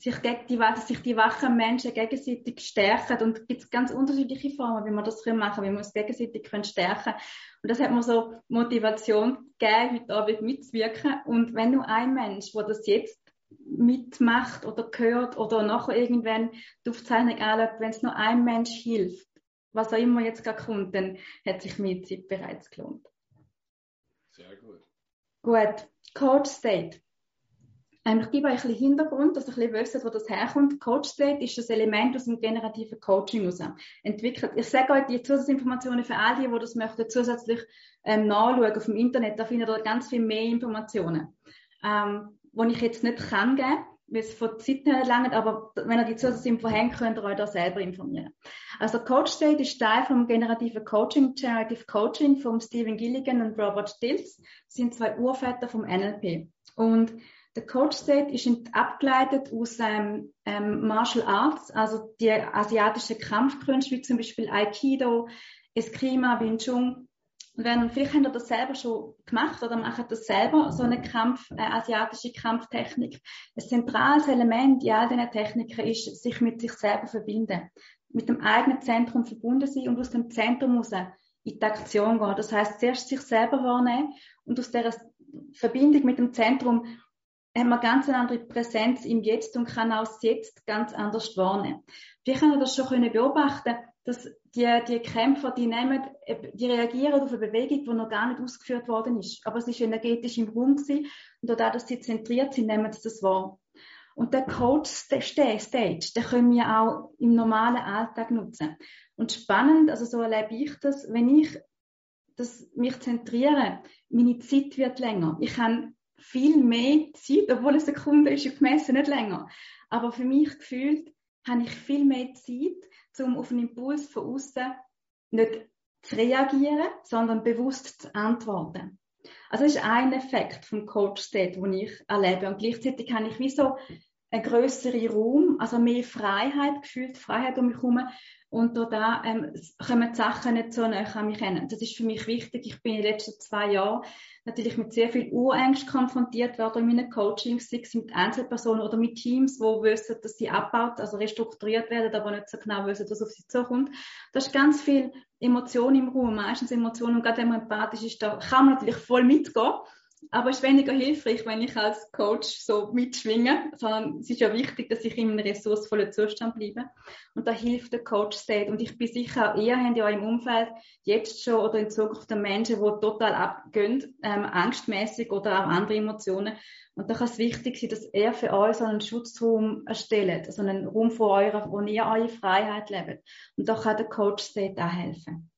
sich, die, dass sich die wachen Menschen gegenseitig stärken. Und es gibt ganz unterschiedliche Formen, wie man das machen können, wie man es gegenseitig können stärken Und das hat mir so Motivation gegeben, heute Abend mitzuwirken. Und wenn nur ein Mensch, der das jetzt mitmacht oder hört oder nachher irgendwann die Aufzeichnung anschaut, wenn es nur ein Mensch hilft, was auch immer jetzt gerade kommt, dann hat sich meine Zeit bereits gelohnt. Sehr gut. Gut, Coach State. Ähm, ich gebe euch ein bisschen Hintergrund, dass ihr ein bisschen wisst, wo das herkommt. Coach State ist das Element aus dem generativen Coaching heraus entwickelt. Ich sage euch die Zusatzinformationen für all die, das möchten, zusätzlich ähm, nachschauen auf dem Internet. Da findet ihr ganz viel mehr Informationen, ähm, die ich jetzt nicht kann geben weil es von Zeit her langt, aber wenn ihr die Zusatzinfo habt, könnt ihr euch da selber informieren. Also Coach State ist Teil vom generativen Coaching, Generative Coaching von Stephen Gilligan und Robert Stills. Das sind zwei Urväter vom NLP. Und der Coach State ist abgeleitet aus ähm, ähm, Martial Arts, also die asiatischen Kampfkünste, wie zum Beispiel Aikido, Eskrima, Wing Chun wenn, vielleicht habt ihr das selber schon gemacht oder macht das selber, so eine Kampf, äh, asiatische Kampftechnik. Ein zentrales Element in all diesen Techniken ist, sich mit sich selber verbinden. Mit dem eigenen Zentrum verbunden sein und aus dem Zentrum raus in die Aktion gehen. Das heißt, zuerst sich selber wahrnehmen und aus dieser Verbindung mit dem Zentrum hat man ganz eine andere Präsenz im Jetzt und kann auch das Jetzt ganz anders wahrnehmen. Wir das schon beobachten dass die, die Kämpfer, die nehmen, die reagieren auf eine Bewegung, die noch gar nicht ausgeführt worden ist. Aber es ist energetisch im Raum gewesen. Und dadurch, dass sie zentriert sind, nehmen sie das wahr. Und der Coach Stage, den können wir auch im normalen Alltag nutzen. Und spannend, also so erlebe ich das, wenn ich das, mich zentriere, meine Zeit wird länger. Ich habe viel mehr Zeit, obwohl eine Sekunde ist auf Messe nicht länger. Aber für mich gefühlt habe ich viel mehr Zeit, um auf einen Impuls von außen nicht zu reagieren, sondern bewusst zu antworten. Also das ist ein Effekt vom Coach State, den ich erlebe. Und gleichzeitig habe ich wie so ein größere Raum, also mehr Freiheit, gefühlt Freiheit um mich herum. Und da ähm, kommen die Sachen nicht so näher an mich hin. Das ist für mich wichtig. Ich bin in den letzten zwei Jahren natürlich mit sehr viel Urängst konfrontiert worden in meinen Coachings, sei es mit Einzelpersonen oder mit Teams, die wissen, dass sie abbaut, also restrukturiert werden, aber nicht so genau wissen, was auf sie zukommt. Da ist ganz viel Emotion im Raum, meistens Emotionen. Und gerade wenn man empathisch ist, da kann man natürlich voll mitgehen. Aber es ist weniger hilfreich, wenn ich als Coach so mitschwinge, sondern es ist ja wichtig, dass ich in einem ressourcevollen Zustand bleibe. Und da hilft der Coach State. Und ich bin sicher, ihr habt ja im Umfeld jetzt schon oder in Zukunft Menschen, die total abgehen, ähm, angstmäßig oder auch andere Emotionen. Und da kann es wichtig sein, dass er für euch so einen Schutzraum erstellt, also einen Raum von eurer, wo ihr eure Freiheit lebt. Und da kann der Coach State auch helfen.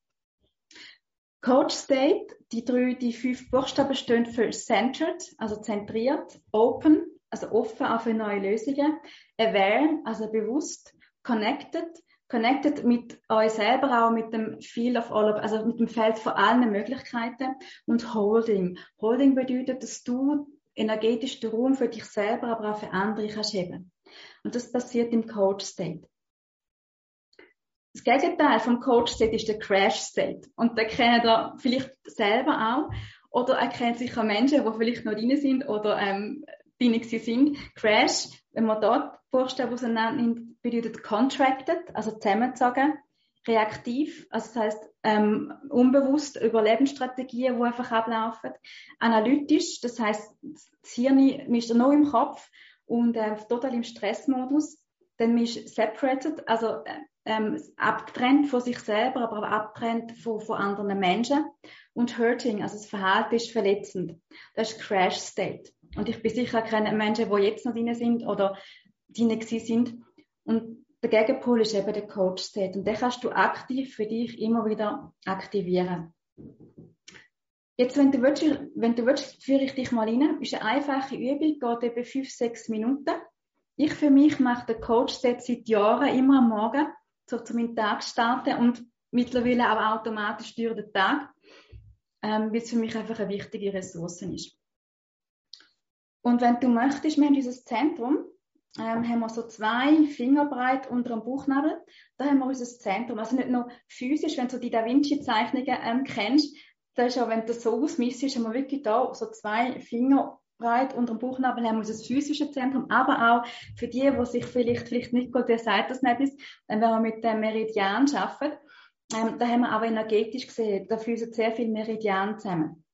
Coach State, die drei, die fünf Buchstaben stehen für centered, also zentriert, open, also offen auf neue Lösungen, aware, also bewusst, connected, connected mit euch selber auch mit dem Field of all, also mit dem Feld von allen Möglichkeiten und holding. Holding bedeutet, dass du energetisch den Raum für dich selber, aber auch für andere kannst heben. Und das passiert im Coach State. Das Gegenteil vom Coach State ist der Crash State. Und den kennen ihr vielleicht selber auch. Oder er kennt sicher Menschen, die vielleicht noch drin sind oder ähm, drin sind. Crash, wenn man dort Buchstaben auseinander bedeutet contracted, also zusammengezogen. Reaktiv, also das heißt ähm, unbewusst Überlebensstrategien, die einfach ablaufen. Analytisch, das heißt das Hirn ist noch im Kopf und äh, total im Stressmodus. Dann ist separated, also äh, ähm, abtrennt von sich selber, aber auch abtrennt von, von anderen Menschen. Und hurting, also das Verhalten ist verletzend. Das ist Crash State. Und ich bin sicher keine Menschen, die jetzt noch drin sind oder drin sind. Und der Gegenpol ist eben der Coach State. Und den kannst du aktiv für dich immer wieder aktivieren. Jetzt, wenn du willst, wenn du willst, führe ich dich mal rein. Ist eine einfache Übung, geht etwa fünf, sechs Minuten. Ich für mich mache den Coach State seit Jahren immer am Morgen zu meinem Tag starten und mittlerweile auch automatisch durch den Tag, ähm, weil es für mich einfach eine wichtige Ressource ist. Und wenn du möchtest, wir haben dieses Zentrum, ähm, haben wir so zwei Finger breit unter dem Bauchnabel. Da haben wir unser Zentrum. Also nicht nur physisch, wenn du die Da Vinci-Zeichnungen ähm, kennst, das ist auch, wenn du so ausmissest, haben wir wirklich da so zwei Finger breit unter dem Bauchnabel haben wir das physische Zentrum, aber auch für die, die sich vielleicht, vielleicht nicht gut, wer sagt das nicht ist, wenn wir mit dem Meridian arbeiten, ähm, da haben wir aber energetisch gesehen, da fließen sehr viele Meridian zusammen.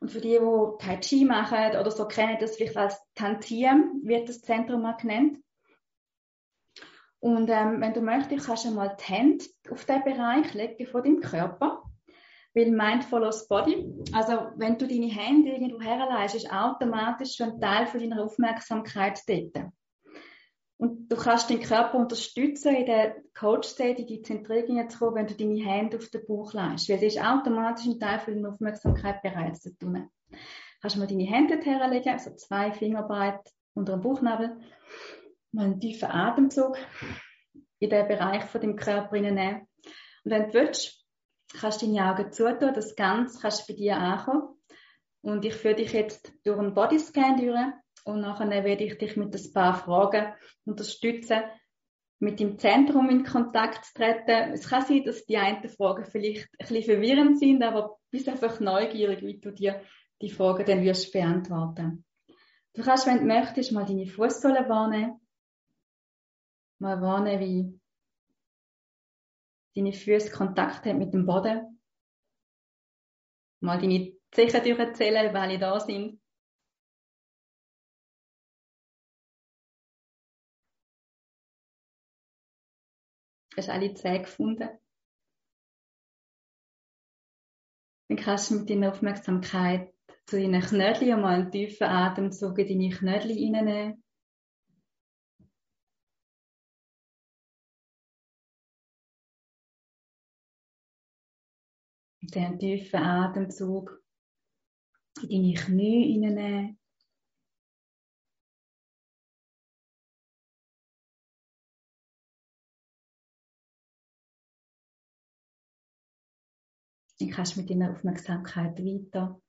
Und für die, die Tai Chi machen oder so, kennen das vielleicht als Tantiem, wird das Zentrum mal genannt. Und ähm, wenn du möchtest, kannst du mal die Hände auf den Bereich legen von deinem Körper weil Mindfulness Body, also wenn du deine Hände irgendwo herleitest, ist automatisch schon ein Teil von deiner Aufmerksamkeit dort. Und du kannst deinen Körper unterstützen, in der Coach-State, in die Zentrierung zu kommen, wenn du deine Hände auf den Bauch leist. Weil das ist automatisch ein Teil von deiner Aufmerksamkeit bereits zu tun. Kannst du mal deine Hände herlegen, also zwei Finger unter dem Bauchnabel. Mal einen tiefen Atemzug in den Bereich von dem Körper nehmen. Und wenn du willst, kannst deine Augen zutun, das Ganze kannst bei dir ankommen. Und ich führe dich jetzt durch einen Bodyscan durch und nachher werde ich dich mit ein paar Fragen unterstützen, mit dem Zentrum in Kontakt zu treten. Es kann sein, dass die einen Fragen vielleicht ein bisschen verwirrend sind, aber bist einfach neugierig, wie du dir die Fragen dann wirst beantworten. Du kannst, wenn du möchtest, mal deine Fußsohle wahrnehmen. Mal wahrnehmen, wie deine Füße Kontakt haben mit dem Boden. Mal deine Zehen durchzählen, welche da sind. Hast du alle Zähne gefunden? Dann kannst du mit deiner Aufmerksamkeit zu deinen Knödeln mal einen tiefen Atemzug in deine Knödel reinnehmen. Den tiefen Atemzug in deine Knie hineinnehmen. Dann kannst du mit deiner Aufmerksamkeit weiter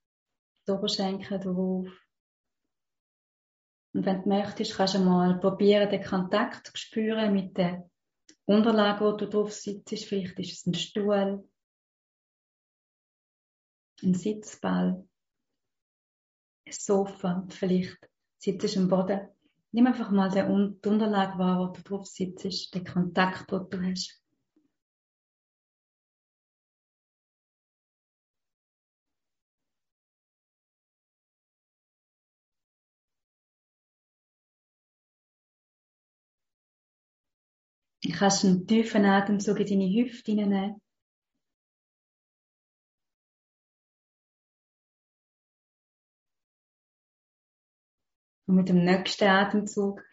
die Oberschenkel drauf, Und wenn du möchtest, kannst du mal probieren, den Kontakt zu spüren mit der Unterlage, wo du drauf sitzt. Vielleicht ist es ein Stuhl, ein Sitzball, ein Sofa, vielleicht sitzt du am Boden. Nimm einfach mal die Unterlage wahr, wo du drauf sitzt, den Kontakt, den du hast. Du kannst einen tiefen Atemzug in deine Hüfte hineinnehmen. Und mit dem nächsten Atemzug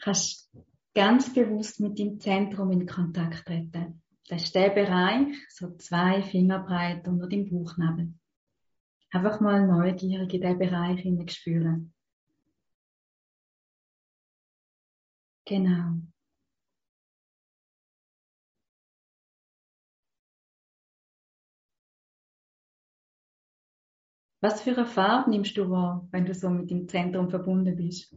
kannst du ganz bewusst mit dem Zentrum in Kontakt treten. Das ist der Bereich, so zwei Finger breit unter dem Bauchnabel. Einfach mal neugierig in diesen Bereich spüren. Genau. Was für eine Farbe nimmst du wahr, wenn du so mit dem Zentrum verbunden bist?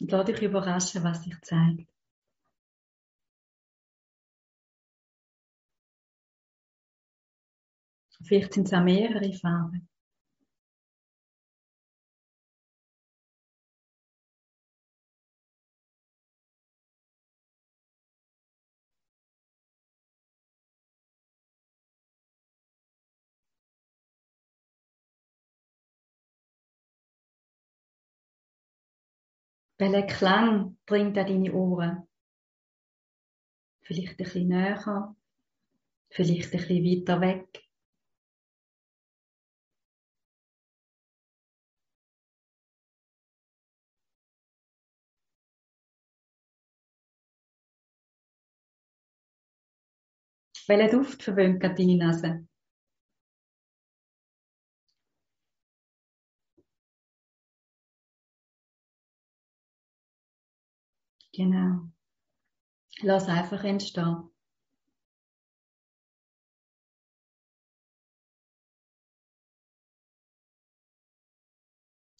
Und lass dich überraschen, was sich zeigt. Vielleicht sind es auch mehrere Farben. Welcher Klang bringt an deine Ohren? Vielleicht ein bisschen näher, vielleicht ein bisschen weiter weg. Welcher Duft verwöhnt gerade deine Nase? Genau. Lass einfach entstehen.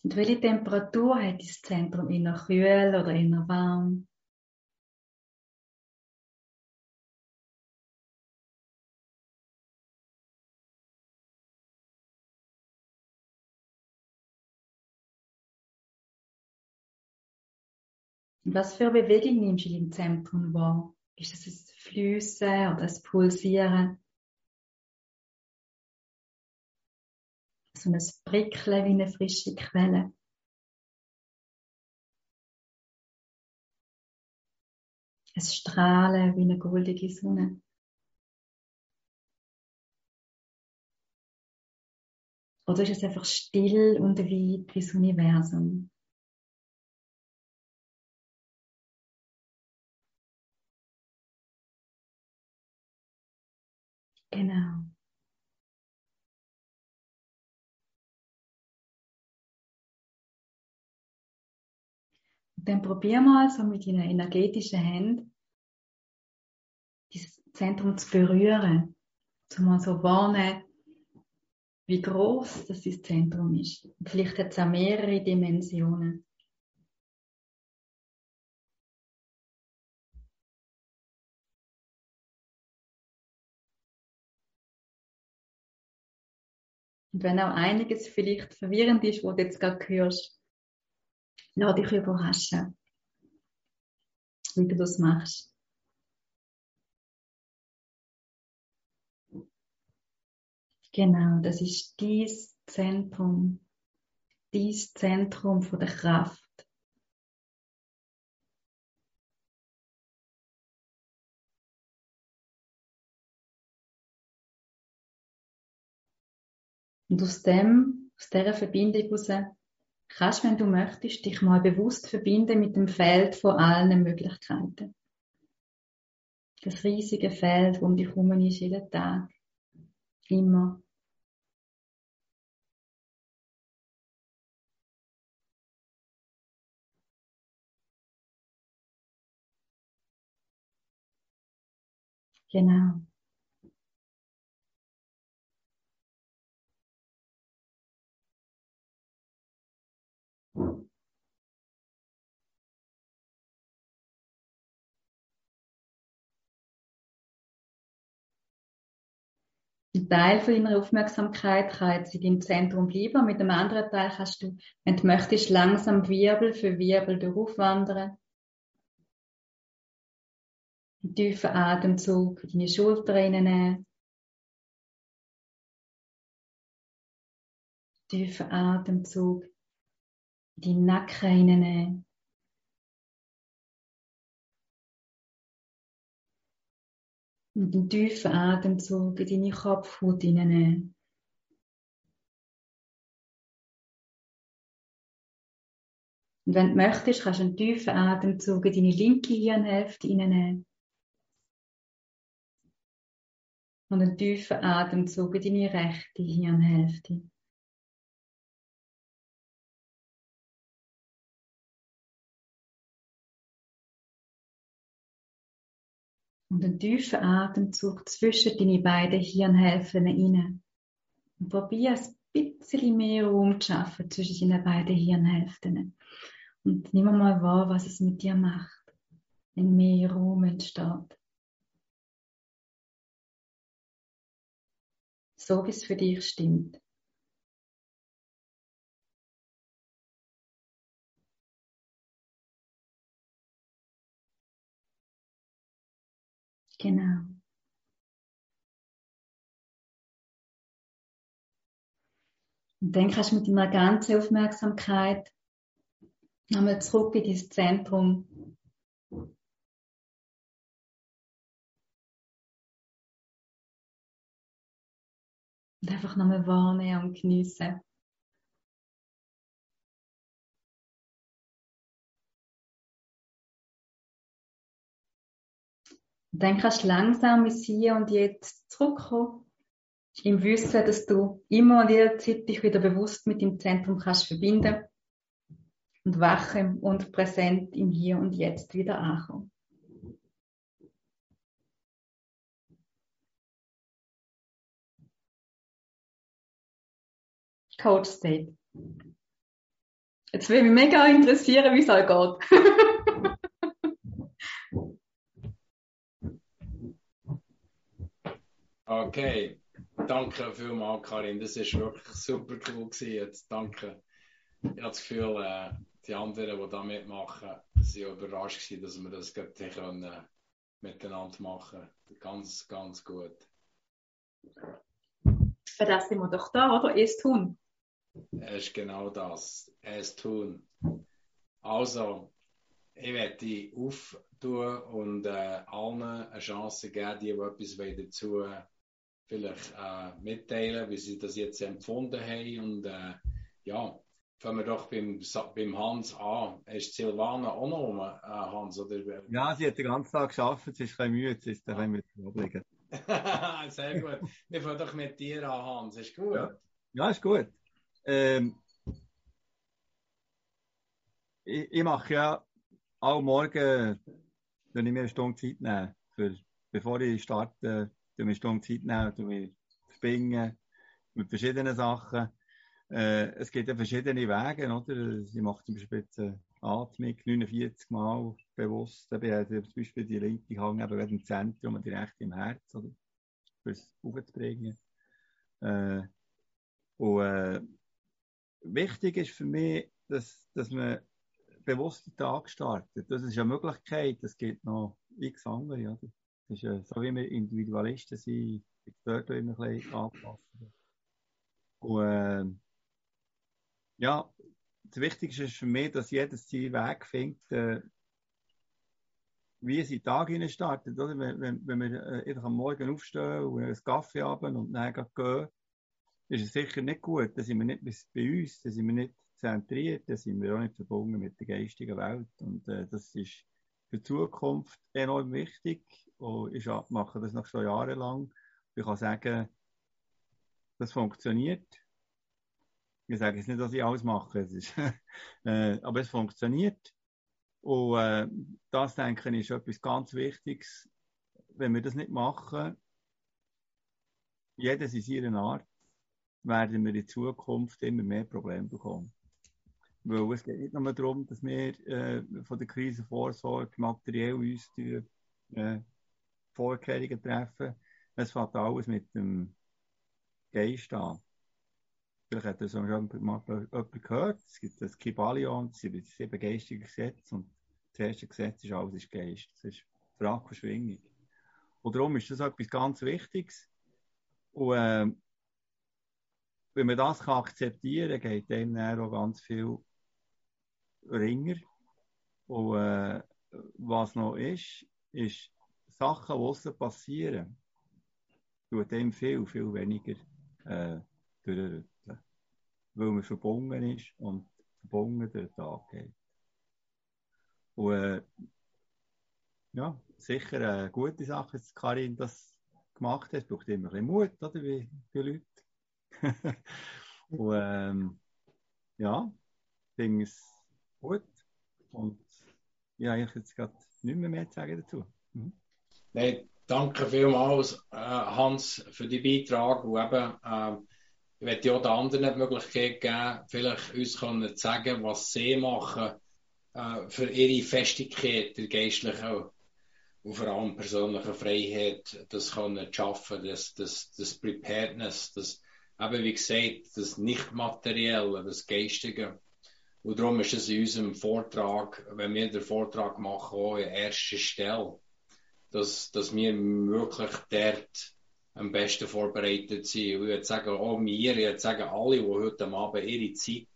Und welche Temperatur hat das Zentrum? Inner kühl oder inner warm? Was für Bewegung nimmst du im Zentrum wahr? Ist es ein Fließen oder ein Pulsieren? So ein Prickeln wie eine frische Quelle. Ein Strahlen wie eine goldige Sonne. Oder ist es einfach still und weit wie das Universum? Genau. Und dann probier mal so mit deinen energetischen Händen das Zentrum zu berühren. So mal so warnen, wie groß das, Zentrum ist. Vielleicht hat es auch mehrere Dimensionen. Wenn auch einiges vielleicht verwirrend ist, was du jetzt gerade hörst, lass dich überraschen, wie du das machst. Genau, das ist dies Zentrum, dies Zentrum von der Kraft. Und aus dem, aus dieser Verbindung heraus, kannst, wenn du möchtest, dich mal bewusst verbinden mit dem Feld von allen Möglichkeiten. Das riesige Feld, um dich herum ist, jeden Tag. Immer. Genau. Ein Teil von deiner Aufmerksamkeit kann jetzt in deinem Zentrum bleiben. Mit dem anderen Teil kannst du, wenn du möchtest, langsam Wirbel für Wirbel durchwandern. Einen tiefen Atemzug in deine Schulter reinnehmen. Tiefen Atemzug in deinen Nacken reinnehmen. Und einen tiefen Atemzug in deine Kopfhaut hineinnehmen. Und wenn du möchtest, kannst du einen tiefen Atemzug in deine linke Hirnhälfte hineinnehmen. Und einen tiefen Atemzug in deine rechte Hirnhälfte. Und einen tiefen Atemzug zwischen deine beiden Hirnhälften rein. Und probier ein bisschen mehr Raum zu schaffen zwischen deinen beiden Hirnhälften. Und nimm mal wahr, was es mit dir macht, wenn mehr Raum entsteht. So wie es für dich stimmt. Genau. Und dann kannst du mit deiner ganzen Aufmerksamkeit nochmal zurück in dein Zentrum. Und einfach nochmal wahrnehmen und geniessen. Und dann kannst du langsam ins Hier und Jetzt zurückkommen. Im Wissen, dass du immer und jederzeit dich wieder bewusst mit dem Zentrum kannst verbinden und wach und präsent im Hier und Jetzt wieder ankommen. Coach State. Jetzt würde mich mega interessieren, wie es halt geht. (laughs) Okay, danke vielmals, Karin. Das ist wirklich super cool gewesen. Jetzt danke. Ich habe das Gefühl, äh, die anderen, die da mitmachen, sind überrascht gewesen, dass wir das gerade können, miteinander machen. Ganz, ganz gut. Für das sind wir doch da, oder? Es tun. Es ist genau das. Es tun. Also, ich werde die auftun und äh, allen eine Chance geben, die, die etwas dazu vielleicht äh, mitteilen, wie sie das jetzt empfunden haben. Und äh, ja, fangen wir doch beim, beim Hans an. Ist Silvana auch noch um, äh, Hans? Oder? (laughs) Ja, sie hat den ganzen Tag geschafft, sie ist ein bisschen müde, sie ist ein bisschen ablegen. (laughs) Sehr gut. Wir fangen doch mit dir an, Hans. Ist gut? Ja, ja ist gut. Ähm, ich, ich, mache ja alle Morgen, wenn ich mir eine Stunde Zeit nehme, für, bevor ich starte, du mir Stunde Zeit nehmen, du mir springen mit verschiedenen Sachen. Äh, es gibt ja verschiedene Wege, oder? Sie macht zum Beispiel jetzt eine Atmung 49 Mal bewusst. Eben, also zum Beispiel die linke Hand eben im Zentrum und die rechte im Herz, oder? Fürs aufzubringen. Äh, und äh, wichtig ist für mich, dass, dass man bewusst den Tag startet. Das ist eine Möglichkeit, es gibt noch x andere, oder? Ist ja, so wie wir Individualisten sind, gibt dort immer ein bisschen anpassen. Äh, ja, das Wichtigste ist für mich, dass jeder seinen Weg findet, äh, wie seinen Tag startet. Oder? Wenn, wenn, wenn wir äh, einfach am Morgen aufstehen und einen Kaffee haben und dann gehen, ist es sicher nicht gut. Da sind wir nicht bei uns, da sind wir nicht zentriert, da sind wir auch nicht verbunden mit der geistigen Welt. Und äh, das ist für die Zukunft enorm wichtig. Und ich mache das noch schon jahrelang. Ich kann sagen, das funktioniert. Ich sage jetzt nicht, dass ich alles mache, es ist, (laughs) äh, aber es funktioniert. Und äh, das, denke ich, ist etwas ganz Wichtiges. Wenn wir das nicht machen, jedes in seiner Art, werden wir in Zukunft immer mehr Probleme bekommen. Weil es geht nicht nur darum, dass wir äh, von der Krisenvorsorge materiell uns die, äh, Vorkehrungen treffen. Es fängt alles mit dem Geist an. Vielleicht hat das schon jemand gehört. Es gibt das Kibalion, das sind sieben geistige Gesetze und das erste Gesetz ist alles ist Geist. Das ist Frage von Schwingung. Und darum ist das etwas ganz Wichtiges. Und äh, wenn man das kann akzeptieren kann, geht dem auch ganz viel ringer. Und äh, was noch ist, ist Sachen, die aussen passieren, tut dem viel, viel weniger äh, durchrütteln. Weil man verbunden ist und verbunden durch den Tag geht. Und äh, ja, sicher eine gute Sache, dass Karin das gemacht hat. Es braucht immer ein bisschen Mut, oder, wie für Leute. und ähm, ja, ich finde es gut. Und ja, ich jetzt gerade nicht mehr, mehr zu sagen dazu. Mhm. Nein, danke vielmals, äh, Hans, für die Beitrag. Und eben, äh, ich möchte auch den anderen die Möglichkeit geben, vielleicht uns können sagen, was sie machen äh, für ihre Festigkeit der geistlichen und vor allem persönlichen Freiheit, das können schaffen, das, das, das Preparedness, das, eben wie gesagt, das Nicht-Materielle, das Geistige. Und darum ist es in unserem Vortrag, wenn wir den Vortrag machen, auch in erster Stelle, dass, dass wir wirklich dort am besten vorbereitet sind. Ich würde sagen, auch wir, ich würde sagen, alle, die heute Abend ihre Zeit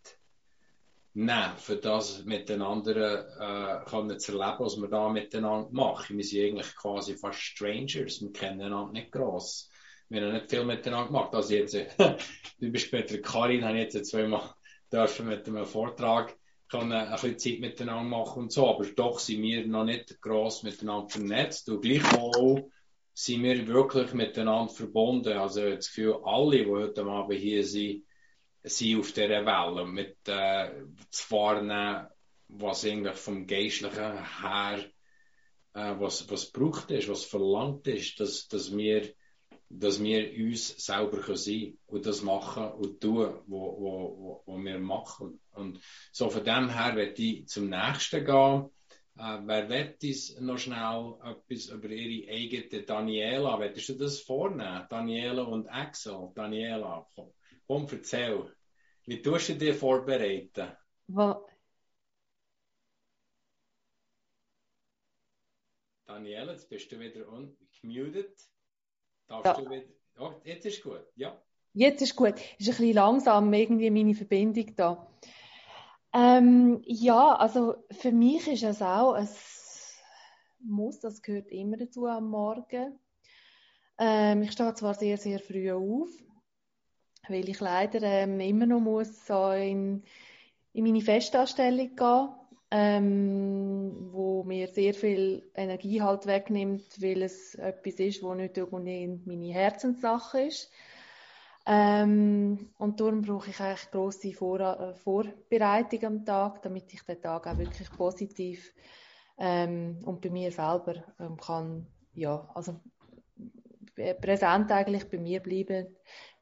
nehmen, für das miteinander äh, können zu erleben, was wir da miteinander machen. Wir sind eigentlich quasi fast Strangers, wir kennen einander nicht gross. Wir haben nicht viel miteinander gemacht. Also jetzt, (laughs) du bist später Karin, habe ich jetzt zweimal dürfen mit einem Vortrag ein bisschen Zeit miteinander machen und so, aber doch sind wir noch nicht gross miteinander vernetzt und gleichwohl sind wir wirklich miteinander verbunden. Also das Gefühl, alle, die heute Abend hier sind, sind auf dieser Welle mit äh, zu wahrnehmen, was eigentlich vom Geistlichen her äh, was, was gebraucht ist, was verlangt ist, dass, dass wir dass wir uns selber sein und das machen und tun, wo, wo, wo, wir machen. Und so von dem her werde ich zum nächsten gehen. Äh, wer wird uns noch schnell etwas über ihre eigene Daniela? Willst du das vornehmen? Daniela und Axel. Daniela, komm, komm erzähl. Wie tust du dich vorbereiten? Wo Daniela, jetzt bist du wieder ungemutet. Darfst ja. du? Oh, jetzt ist gut, ja. Jetzt ist gut. Ist ein bisschen langsam irgendwie meine Verbindung da. Ähm, ja, also für mich ist es auch ein Muss, das gehört immer dazu am Morgen. Ähm, ich stehe zwar sehr, sehr früh auf, weil ich leider ähm, immer noch muss so in, in meine Festanstellung gehen ähm, wo mir sehr viel Energie halt wegnimmt, weil es etwas ist, wo nicht irgendwie meine Herzenssache ist. Ähm, und darum brauche ich eigentlich grosse Vor äh, Vorbereitung am Tag, damit ich den Tag auch wirklich positiv ähm, und bei mir selber ähm, kann, ja, also präsent eigentlich bei mir bleiben,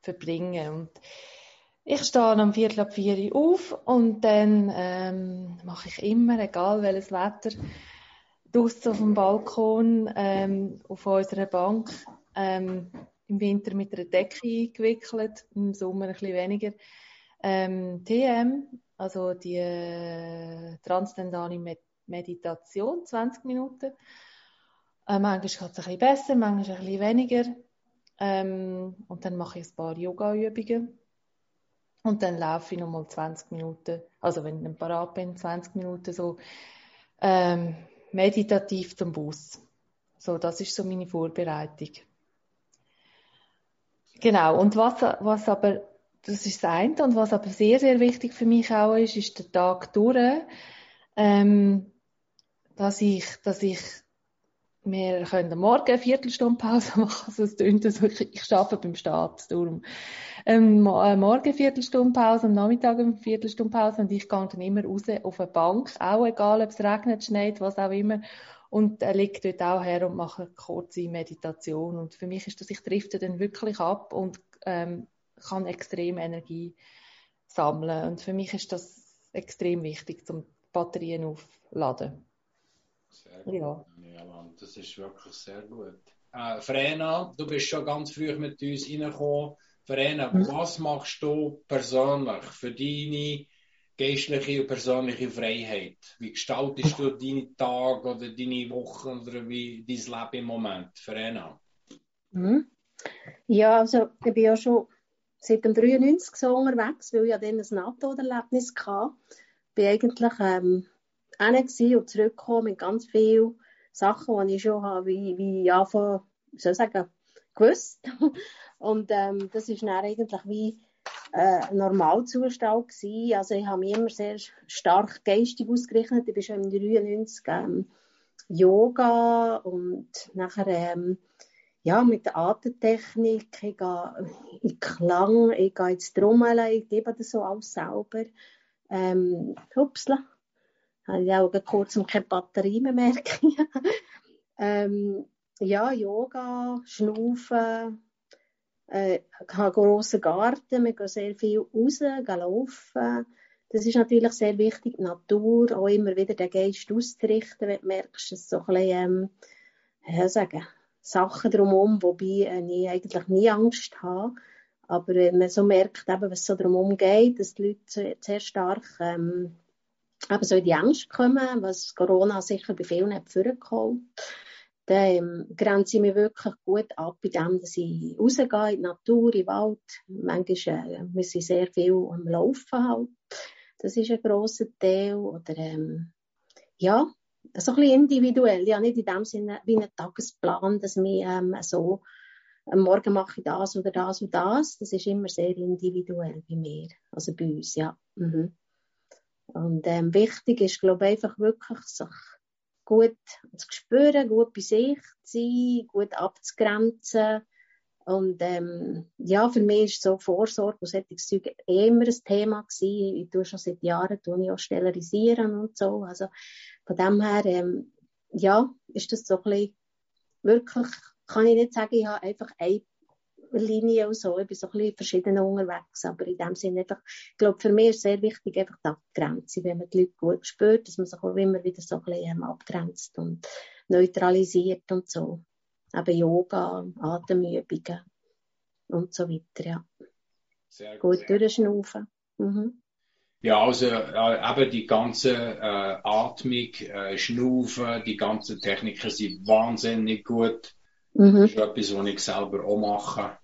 verbringen. Und ich stehe um Viertel ab vier auf und dann ähm, mache ich immer, egal welches Wetter, draußen auf dem Balkon, ähm, auf unserer Bank, ähm, im Winter mit einer Decke eingewickelt, im Sommer ein bisschen weniger, ähm, TM, also die äh, transzendentale Meditation, 20 Minuten. Äh, manchmal geht es ein bisschen besser, manchmal ein bisschen weniger. Ähm, und dann mache ich ein paar Yoga-Übungen und dann laufe ich nochmal 20 Minuten, also wenn ich dann parat bin, 20 Minuten so ähm, meditativ zum Bus. So, das ist so meine Vorbereitung. Genau, und was, was aber, das ist das eine, und was aber sehr, sehr wichtig für mich auch ist, ist der Tag durch, ähm, dass ich, dass ich wir können am Morgen eine Viertelstunde Pause (laughs) machen, also es klingt so, ich, arbeite beim Staat. Ähm, äh, morgen eine Viertelstunde Pause, am Nachmittag eine Viertelstunde Pause und ich gehe dann immer raus auf eine Bank, auch egal, ob es regnet, schneit, was auch immer, und äh, liege dort auch her und mache eine kurze Meditation und für mich ist das, ich drifte dann wirklich ab und ähm, kann extrem Energie sammeln und für mich ist das extrem wichtig, zum Batterien aufladen. Sehr gut. Ja. das ist wirklich sehr gut. Äh, Verena, du bist schon ganz früh mit uns reingekommen. Verena, mhm. was machst du persönlich für deine geistliche und persönliche Freiheit? Wie gestaltest du deine Tage oder deine Wochen oder wie dein Leben im Moment? Verena? Mhm. Ja, also ich bin ja schon seit dem 93 so unterwegs, weil ich ja dann ein NATO-Erlebnis hatte. Ich war eigentlich ähm, hin und zurückgekommen mit ganz vielen Sachen, die ich schon habe, wie, wie anfangen, soll ich sagen, gewusst. (laughs) Und ähm, das ist dann eigentlich wie äh, Normalzustand gewesen. Also ich habe mich immer sehr stark geistig ausgerichtet. Ich bin schon im 93 ähm, Yoga und nachher ähm, ja, mit der Atemtechnik, ich gehe in Klang, ich gehe ins Trommeln, ich gebe das so alles selber. Ähm, hupsla, habe ich auch kurz um keine Batterie mehr merken. (laughs) ähm, ja, Yoga, Schnaufen, äh, ich habe einen grossen Garten, wir gehen sehr viel raus, gehen laufen. Das ist natürlich sehr wichtig, die Natur, auch immer wieder den Geist auszurichten, wenn du merkst, dass so ein bisschen, ähm, sagen, Sachen drumherum, wobei äh, ich eigentlich nie Angst habe. Aber wenn man so merkt, eben, was so drumherum geht, dass die Leute sehr stark ähm, eben so in die Angst kommen, was Corona sicher bei vielen hat vorgeholt, dann ähm, grenze ich mich wirklich gut ab, indem dass ich rausgehe in die Natur, in den Wald. Manchmal äh, wir sind sehr viel am Laufen halt. Das ist ein grosser Teil. Oder ähm, ja, so ein bisschen individuell. Ja, nicht in dem Sinne wie ein Tagesplan, dass wir ähm, so Morgen mache ich das oder das und das. Das ist immer sehr individuell bei mir, also bei uns, ja. Mhm. Und ähm, wichtig ist, glaube ich, einfach wirklich, sich gut zu spüren, gut bei sich zu sein, gut abzugrenzen. Und ähm, ja, für mich ist so Vorsorge und solches Zeug immer ein Thema gewesen. Ich tue schon seit Jahren tue ich auch stellarisieren und so. Also von dem her, ähm, ja, ist das so ein bisschen, wirklich, kann ich nicht sagen, ich habe einfach eine Linie und so. Ich bin so ein bisschen verschieden unterwegs. Aber in dem Sinne einfach, ich glaube, für mich ist sehr wichtig einfach die Abgrenzung. Wenn man die Leute gut spürt, dass man sich auch immer wieder so ein bisschen ähm, abgrenzt und neutralisiert und so. Eben Yoga, Atemübungen und so weiter, ja. Sehr gut. Gut durchschnaufen. Mhm. Ja, also äh, eben die ganze äh, Atmung, äh, Schnaufen, die ganzen Techniken sind wahnsinnig gut. Mhm. Das ist etwas, was ich selber auch mache.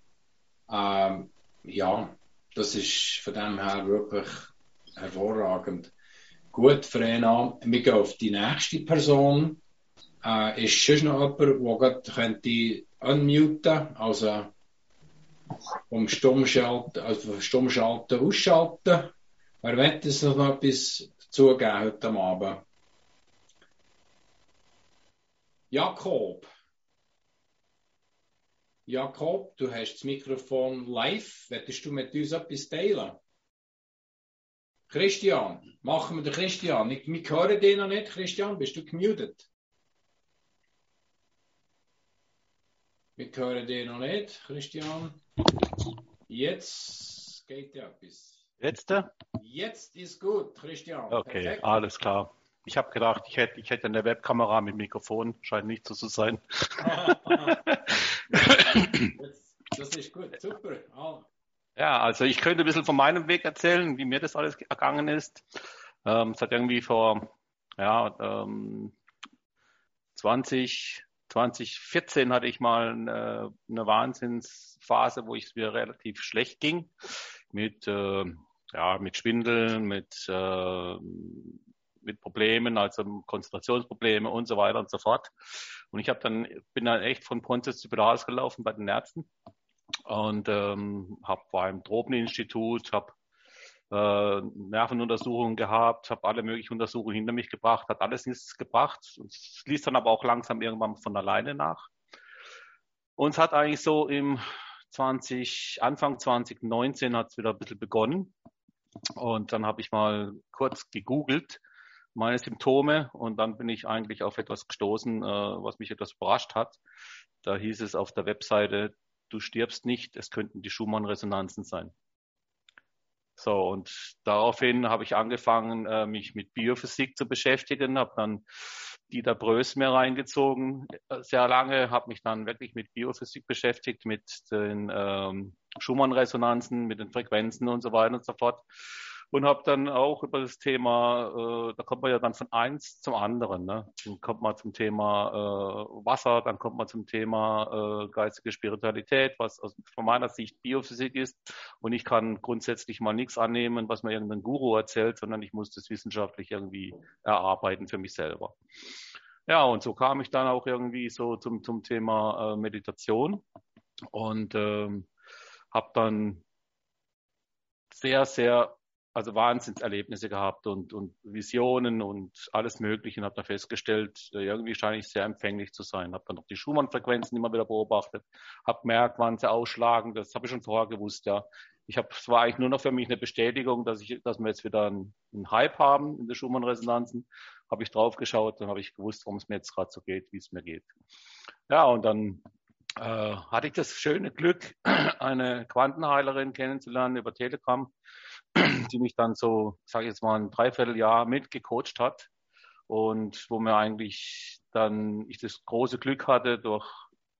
Ähm, ja, das ist von dem her wirklich hervorragend. Gut, Verena, wir gehen auf die nächste Person. Äh, ist schon noch jemand, der könnte unmuten, also vom Stummschalten, also vom Stummschalten ausschalten. Wer wird es noch etwas zugeben heute Abend? Jakob. Jakob, du hast das Mikrofon live. Möchtest du mit uns etwas teilen? Christian, machen wir den Christian. Ich, wir hören dich noch nicht. Christian, bist du gemutet? Wir hören dich noch nicht, Christian. Jetzt geht ja etwas. Jetzt? Jetzt ist gut, Christian. Okay, Perfekt. alles klar. Ich habe gedacht, ich hätte, ich hätte eine Webkamera mit Mikrofon. Scheint nicht so zu sein. (laughs) das ist gut, super. Ah. Ja, also ich könnte ein bisschen von meinem Weg erzählen, wie mir das alles ergangen ist. Ähm, es hat irgendwie vor ja, ähm, 20, 2014 hatte ich mal eine, eine Wahnsinnsphase, wo es mir relativ schlecht ging. Mit, äh, ja, mit Schwindeln, mit, äh, mit Problemen, also Konzentrationsprobleme und so weiter und so fort. Und ich habe dann, bin dann echt von Pontius zu Pilatus gelaufen bei den Ärzten und ähm, habe war im Tropeninstitut, habe äh, Nervenuntersuchungen gehabt, habe alle möglichen Untersuchungen hinter mich gebracht, hat alles nichts gebracht. Es ließ dann aber auch langsam irgendwann von alleine nach. Und es hat eigentlich so im 20, Anfang 2019 hat es wieder ein bisschen begonnen. Und dann habe ich mal kurz gegoogelt, meine Symptome und dann bin ich eigentlich auf etwas gestoßen, äh, was mich etwas überrascht hat. Da hieß es auf der Webseite, du stirbst nicht, es könnten die Schumann-Resonanzen sein. So, und daraufhin habe ich angefangen, äh, mich mit Biophysik zu beschäftigen, habe dann Dieter Brös mehr reingezogen, äh, sehr lange, habe mich dann wirklich mit Biophysik beschäftigt, mit den ähm, Schumann-Resonanzen, mit den Frequenzen und so weiter und so fort und habe dann auch über das Thema, äh, da kommt man ja dann von eins zum anderen. Ne? Dann kommt man zum Thema äh, Wasser, dann kommt man zum Thema äh, geistige Spiritualität, was aus, von meiner Sicht Biophysik ist. Und ich kann grundsätzlich mal nichts annehmen, was mir irgendein Guru erzählt, sondern ich muss das wissenschaftlich irgendwie erarbeiten für mich selber. Ja, und so kam ich dann auch irgendwie so zum, zum Thema äh, Meditation und ähm, habe dann sehr, sehr also Wahnsinnserlebnisse gehabt und, und Visionen und alles Mögliche und habe da festgestellt, irgendwie scheine ich sehr empfänglich zu sein. Habe dann noch die Schumann-Frequenzen immer wieder beobachtet, habe gemerkt, wann sie ausschlagen. Das habe ich schon vorher gewusst, ja. Ich habe, es war eigentlich nur noch für mich eine Bestätigung, dass ich, dass wir jetzt wieder einen, einen Hype haben in den Schumann-Resonanzen. Habe ich drauf geschaut, dann habe ich gewusst, warum es mir jetzt gerade so geht, wie es mir geht. Ja, und dann äh, hatte ich das schöne Glück, (clears throat) eine Quantenheilerin kennenzulernen über Telegram die mich dann so, sage ich jetzt mal, ein Dreivierteljahr mitgecoacht hat und wo mir eigentlich dann ich das große Glück hatte, durch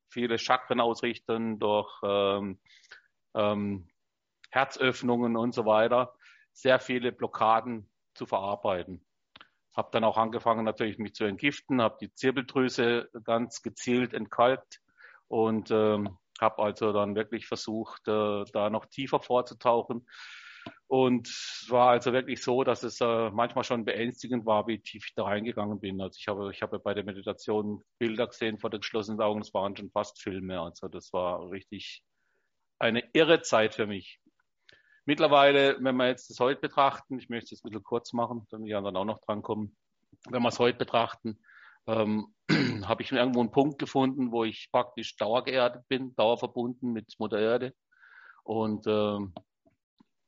viele Chakren ausrichten, durch ähm, ähm, Herzöffnungen und so weiter, sehr viele Blockaden zu verarbeiten. Habe dann auch angefangen, natürlich mich zu entgiften, habe die Zirbeldrüse ganz gezielt entkalkt und ähm, habe also dann wirklich versucht, äh, da noch tiefer vorzutauchen. Und es war also wirklich so, dass es äh, manchmal schon beängstigend war, wie tief ich da reingegangen bin. Also ich habe, ich habe bei der Meditation Bilder gesehen vor den geschlossenen Augen, das waren schon fast Filme. Also das war richtig eine irre Zeit für mich. Mittlerweile, wenn wir jetzt das heute betrachten, ich möchte es ein bisschen kurz machen, damit die anderen auch noch drankommen. Wenn wir es heute betrachten, ähm, (clears throat) habe ich irgendwo einen Punkt gefunden, wo ich praktisch dauergeerdet bin, dauerverbunden mit Mutter Erde. Und ähm,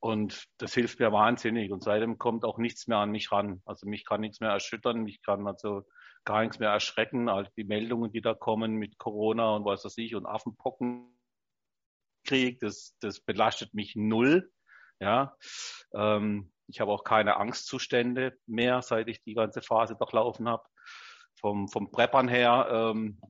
und das hilft mir wahnsinnig. Und seitdem kommt auch nichts mehr an mich ran. Also mich kann nichts mehr erschüttern, mich kann also gar nichts mehr erschrecken. All die Meldungen, die da kommen mit Corona und was weiß ich und Affenpockenkrieg, das, das belastet mich null. Ja, ähm, ich habe auch keine Angstzustände mehr, seit ich die ganze Phase durchlaufen habe. Vom, vom Preppern her ähm,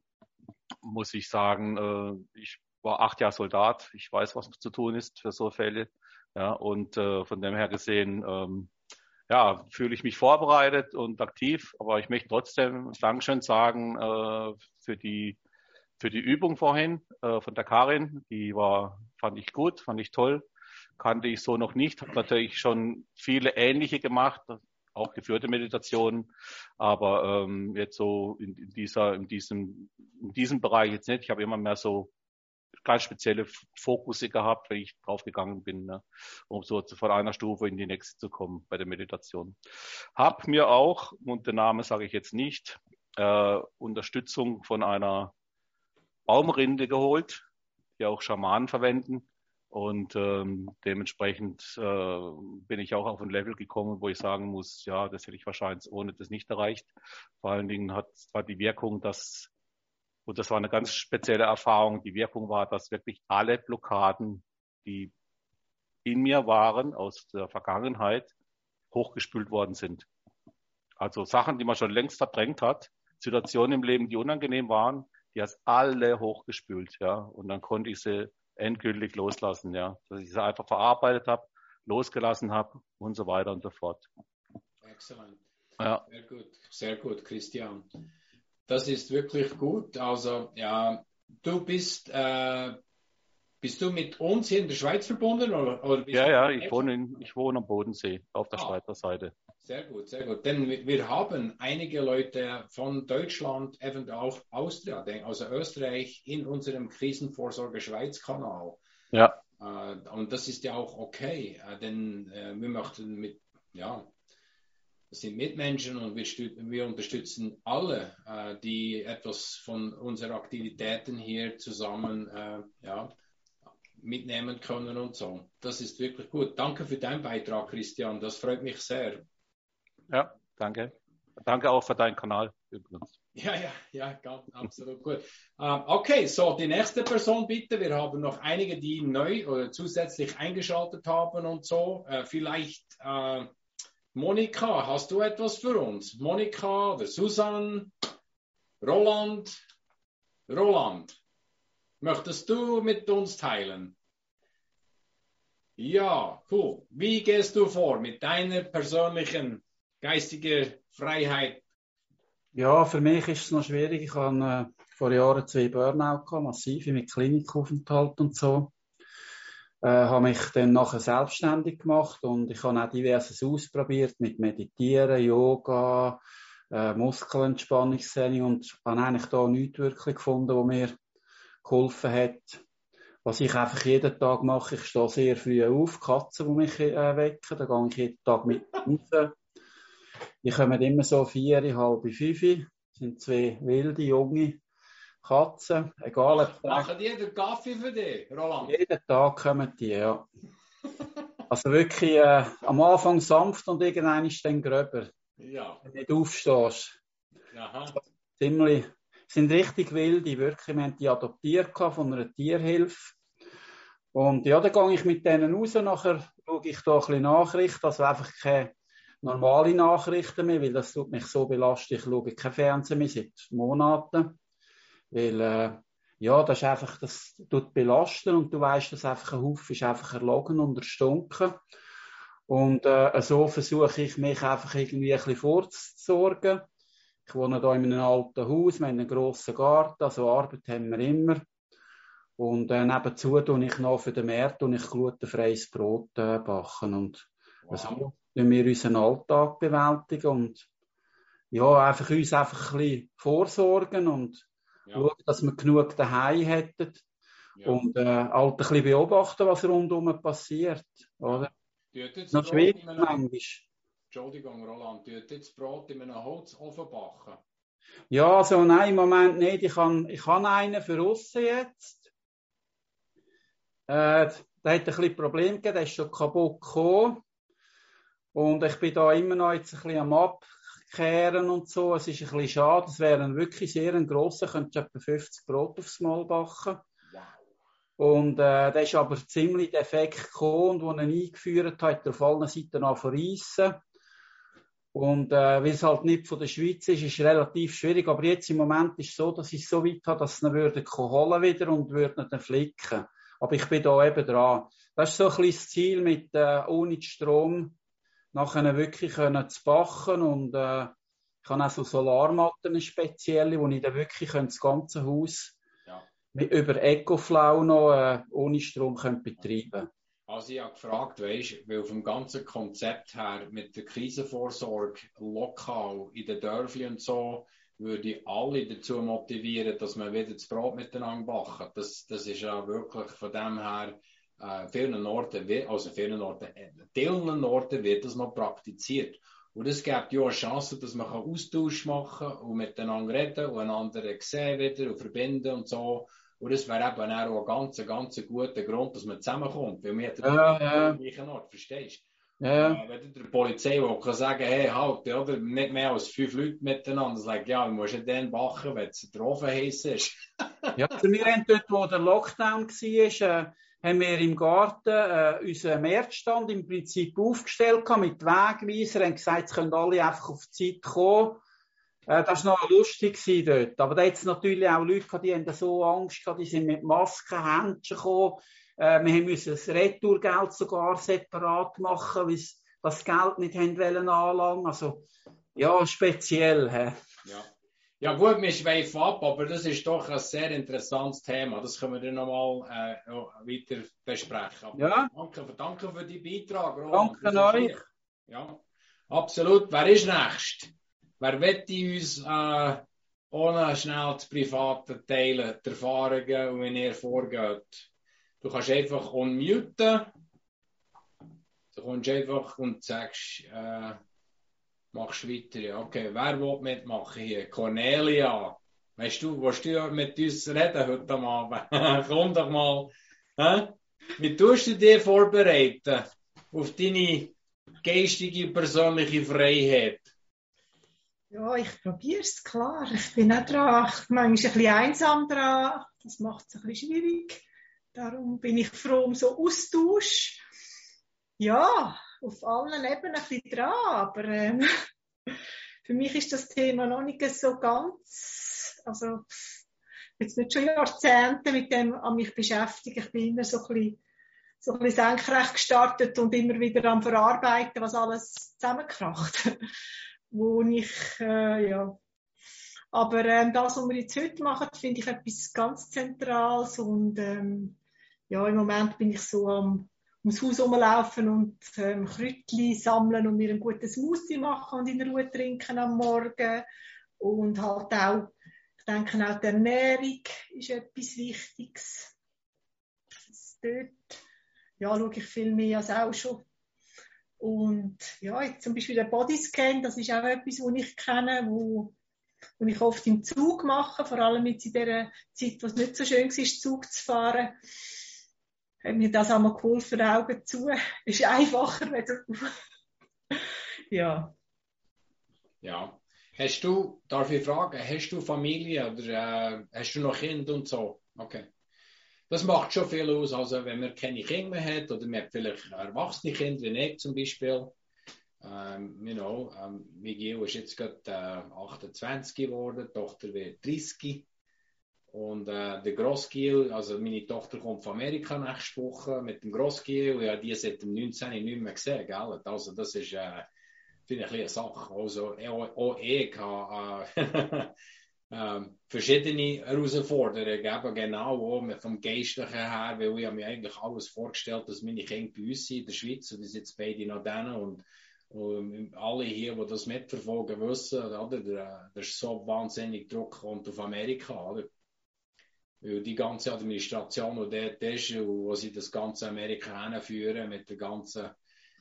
muss ich sagen, äh, ich war acht Jahre Soldat. Ich weiß, was zu tun ist für so Fälle. Ja, und äh, von dem her gesehen, ähm, ja, fühle ich mich vorbereitet und aktiv, aber ich möchte trotzdem Dankeschön sagen äh, für die für die Übung vorhin äh, von der Karin. Die war, fand ich gut, fand ich toll, kannte ich so noch nicht. Habe natürlich schon viele ähnliche gemacht, auch geführte Meditationen, aber ähm, jetzt so in, in dieser, in diesem, in diesem Bereich jetzt nicht. Ich habe immer mehr so ganz spezielle Fokusse gehabt, wenn ich drauf gegangen bin, ne, um so von einer Stufe in die nächste zu kommen bei der Meditation. Hab mir auch, und den Namen sage ich jetzt nicht, äh, Unterstützung von einer Baumrinde geholt, die auch Schamanen verwenden. Und ähm, dementsprechend äh, bin ich auch auf ein Level gekommen, wo ich sagen muss, ja, das hätte ich wahrscheinlich ohne das nicht erreicht. Vor allen Dingen hat zwar die Wirkung, dass und das war eine ganz spezielle Erfahrung. Die Wirkung war, dass wirklich alle Blockaden, die in mir waren aus der Vergangenheit, hochgespült worden sind. Also Sachen, die man schon längst verdrängt hat, Situationen im Leben, die unangenehm waren, die hat alle hochgespült, ja. Und dann konnte ich sie endgültig loslassen, ja. Dass ich sie einfach verarbeitet habe, losgelassen habe und so weiter und so fort. Excellent. Ja. Sehr gut, sehr gut, Christian. Das ist wirklich gut. Also, ja, du bist, äh, bist du mit uns hier in der Schweiz verbunden? Oder, oder ja, ja, ich wohne, in, ich wohne am Bodensee auf der ah, Schweizer Seite. Sehr gut, sehr gut. Denn wir haben einige Leute von Deutschland, eventuell auch Austria, also Österreich, in unserem Krisenvorsorge Schweiz-Kanal. Ja. Äh, und das ist ja auch okay, äh, denn äh, wir möchten mit, ja, das sind Mitmenschen und wir, unterstützen alle, äh, die etwas von unseren Aktivitäten hier zusammen äh, ja, mitnehmen können und so. Das ist wirklich gut. Danke für deinen Beitrag, Christian. Das freut mich sehr. Ja, danke. Danke auch für deinen Kanal übrigens. Ja, ja, ja, ganz, absolut gut. Uh, (laughs) okay, so die nächste Person bitte. Wir haben noch einige, die neu oder zusätzlich eingeschaltet haben und so. Uh, vielleicht uh, Monika, hast du etwas für uns? Monika oder Susan? Roland? Roland, möchtest du mit uns teilen? Ja, cool. Wie gehst du vor mit deiner persönlichen geistigen Freiheit ja, für mich ist es noch schwierig. Ich habe äh, vor Jahren zwei Burnout gehabt, massive mit Klinikaufenthalt und so. Äh, habe mich dann nachher selbstständig gemacht und ich habe auch diverses ausprobiert mit Meditieren, Yoga, äh, Muskelentspannungstraining und habe eigentlich da nichts wirklich gefunden, was mir geholfen hat. Was ich einfach jeden Tag mache, ich stehe sehr früh auf, Katzen, die mich äh, wecken, da gehe ich jeden Tag mit raus die kommen immer so vier, halb fünf. Sind zwei wilde, junge Katzen. Egal, ob Machen die den Kaffee für dich, Roland? Jeden Tag kommen die, ja. also wirklich äh, am Anfang sanft und irgendwann ist dann gröber. Ja. Wenn du nicht aufstehst. Aha. Ziemlich, sind richtig wilde, wirklich. Wir haben die adoptiert von einer Tierhilfe. Und ja, dann gehe ich mit denen raus, nachher schaue ich da ein bisschen Nachrichten, also einfach keine normale Nachrichten mehr, weil das tut mich so belastet. Ich schaue kein Fernsehen mehr seit Monaten. Weil, äh, ja, das ist einfach, das tut belasten und du weißt, dass einfach ein Haufen ist einfach erlogen und erstunken. Und äh, so versuche ich mich einfach irgendwie ein bisschen vorzusorgen. Ich wohne hier in einem alten Haus, wir haben einen grossen Garten, also Arbeit haben wir immer. Und äh, nebenzu tue ich noch für den Markt und ich glutenfreies Brot äh, backen. Und wow. so wenn wir unseren Alltag bewältigen und ja, einfach uns einfach ein bisschen vorsorgen und ja. schauen, dass wir genug daheim hätten ja. und äh, halt ein bisschen beobachten, was rundherum passiert, oder? Noch schwierig manchmal. Entschuldigung, Roland, tut jetzt Brot in einem Holzofen backen? Ja, also nein, im Moment nicht. Ich habe ich kann einen für aussen jetzt. Äh, der hat ein bisschen Problem gegeben, der ist schon kaputt gekommen. Und ich bin da immer noch jetzt ein bisschen am Abkehren und so. Es ist ein bisschen schade. Es wäre ein wirklich sehr ein grosser, könnte etwa 50 Brot aufs Mal backen. Und äh, der ist aber ziemlich defekt gekommen und als er ihn eingeführt hat, hat er auf allen Seiten angereissen. Und äh, weil es halt nicht von der Schweiz ist, ist es relativ schwierig. Aber jetzt im Moment ist es so, dass ich es so weit habe, dass es ihn würde holen wieder und würde ihn flicken. Aber ich bin da eben dran. Das ist so ein bisschen das Ziel mit äh, ohne Strom nachher wirklich können zu backen und äh, ich habe auch so Solarmatten spezielle, wo ich dann wirklich das ganze Haus ja. mit, über Ecoflow noch äh, ohne Strom können betreiben Also ich habe gefragt, weißt, weil vom ganzen Konzept her mit der Krisenvorsorge lokal in den Dörfern und so würde ich alle dazu motivieren, dass man wieder das Brot miteinander backen. Das, das ist ja wirklich von dem her äh, vielen Orten, also vielen Orten, äh, vielen Orten wird das noch praktiziert. Und es gibt ja eine Chance, dass man Austausch machen kann und miteinander reden und einander sehen wieder und verbinden und so. Und das wäre eben auch ein ganz, ganz guter Grund, dass man zusammenkommt. Weil wir ja, ja. am gleichen Ort, verstehst du? Ja. Wenn der Polizei will, kann sagen, hey, halt, oder? Nicht mehr als fünf Leute miteinander. Sagt, ja, du musst ja dann backen, wenn es Ofen heiß ist. ja, also wir haben dort, wo der Lockdown war, haben wir im Garten äh, unseren Märzstand im Prinzip aufgestellt mit Wegweisern, haben gesagt, es können alle einfach auf die Zeit kommen. Äh, das war noch lustig dort. Aber da hat es natürlich auch Leute die haben so Angst gehabt, die sind mit Masken, Händchen gekommen. Äh, wir mussten das Retourgeld sogar separat machen, weil sie das Geld nicht anlangen. Also, ja, speziell. Ja. Ja gut, wir schweifen ab, aber das ist doch ein sehr interessantes Thema. Das können wir dann nochmal äh, weiter besprechen. Aber ja. Danke, danke für den Beitrag, Roland. Danke euch. Ja, absolut. Wer ist nächst? Wer wird uns äh, ohne schnell das Private teilen, die Erfahrungen und wie ihr vorgeht? Du kannst einfach unmuten. Du kommst einfach und sagst... Äh, Machst weiter, okay. Wer will mitmachen hier? Cornelia. Weißt du, willst du mit uns reden heute Abend? (laughs) Komm doch mal. Hä? Wie tust du dich vorbereiten auf deine geistige, persönliche Freiheit? Ja, ich probiere es, klar. Ich bin auch dran. Manchmal ein bisschen einsam dran. Das macht es ein bisschen schwierig. Darum bin ich froh um so Austausch. Ja, auf allen Ebenen ein bisschen dran, aber ähm, (laughs) für mich ist das Thema noch nicht so ganz, also jetzt nicht schon Jahrzehnte mit dem an mich beschäftigt. Ich bin immer so ein bisschen, so ein bisschen senkrecht gestartet und immer wieder am Verarbeiten, was alles zusammenkracht. (laughs) Wo ich, äh, ja. Aber ähm, das, was wir jetzt heute machen, finde ich etwas ganz Zentrales und ähm, ja, im Moment bin ich so am ums Haus rumlaufen und ähm, Kräutchen sammeln und mir ein gutes Smoothie machen und in Ruhe trinken am Morgen. Und halt auch, ich denke auch die Ernährung ist etwas Wichtiges. Das dort, ja, schaue ich viel mehr als auch schon. Und ja, jetzt zum Beispiel der Bodyscan, das ist auch etwas, was ich kenne, wo, wo ich oft im Zug mache, vor allem jetzt in der Zeit, wo es nicht so schön war, Zug zu fahren hat mir das einmal geholfen, Augen zu. (laughs) Ist einfacher, wenn du. (laughs) ja. Ja. Hast du, darf ich fragen, hast du Familie oder äh, hast du noch Kinder und so? Okay. Das macht schon viel aus. Also, wenn man keine Kinder mehr hat oder man hat vielleicht erwachsene Kinder, wie ich zum Beispiel. Ähm, you know, ähm, Miguel ist jetzt gerade äh, 28 geworden, die Tochter wird 30. Und äh, der Grossgiel, also meine Tochter kommt von Amerika nächste Woche mit dem Grossgiel. Ja, die seit dem 19. nicht mehr gesehen, gell? Also das ist, äh, finde ich, eine Sache. Also auch, ich habe äh, (laughs) äh, verschiedene Herausforderungen, eben genau auch vom Geistlichen her, weil ich mir eigentlich alles vorgestellt, dass meine Kinder bei uns sind in der Schweiz und die sind beide noch denen und und alle hier, die das mitverfolgen, wissen, oder, der, der ist so wahnsinnig Druck kommt auf Amerika. Oder? Weil die ganze Administration, die dort ist, wo sie das ganze Amerika hinführen, mit der ganzen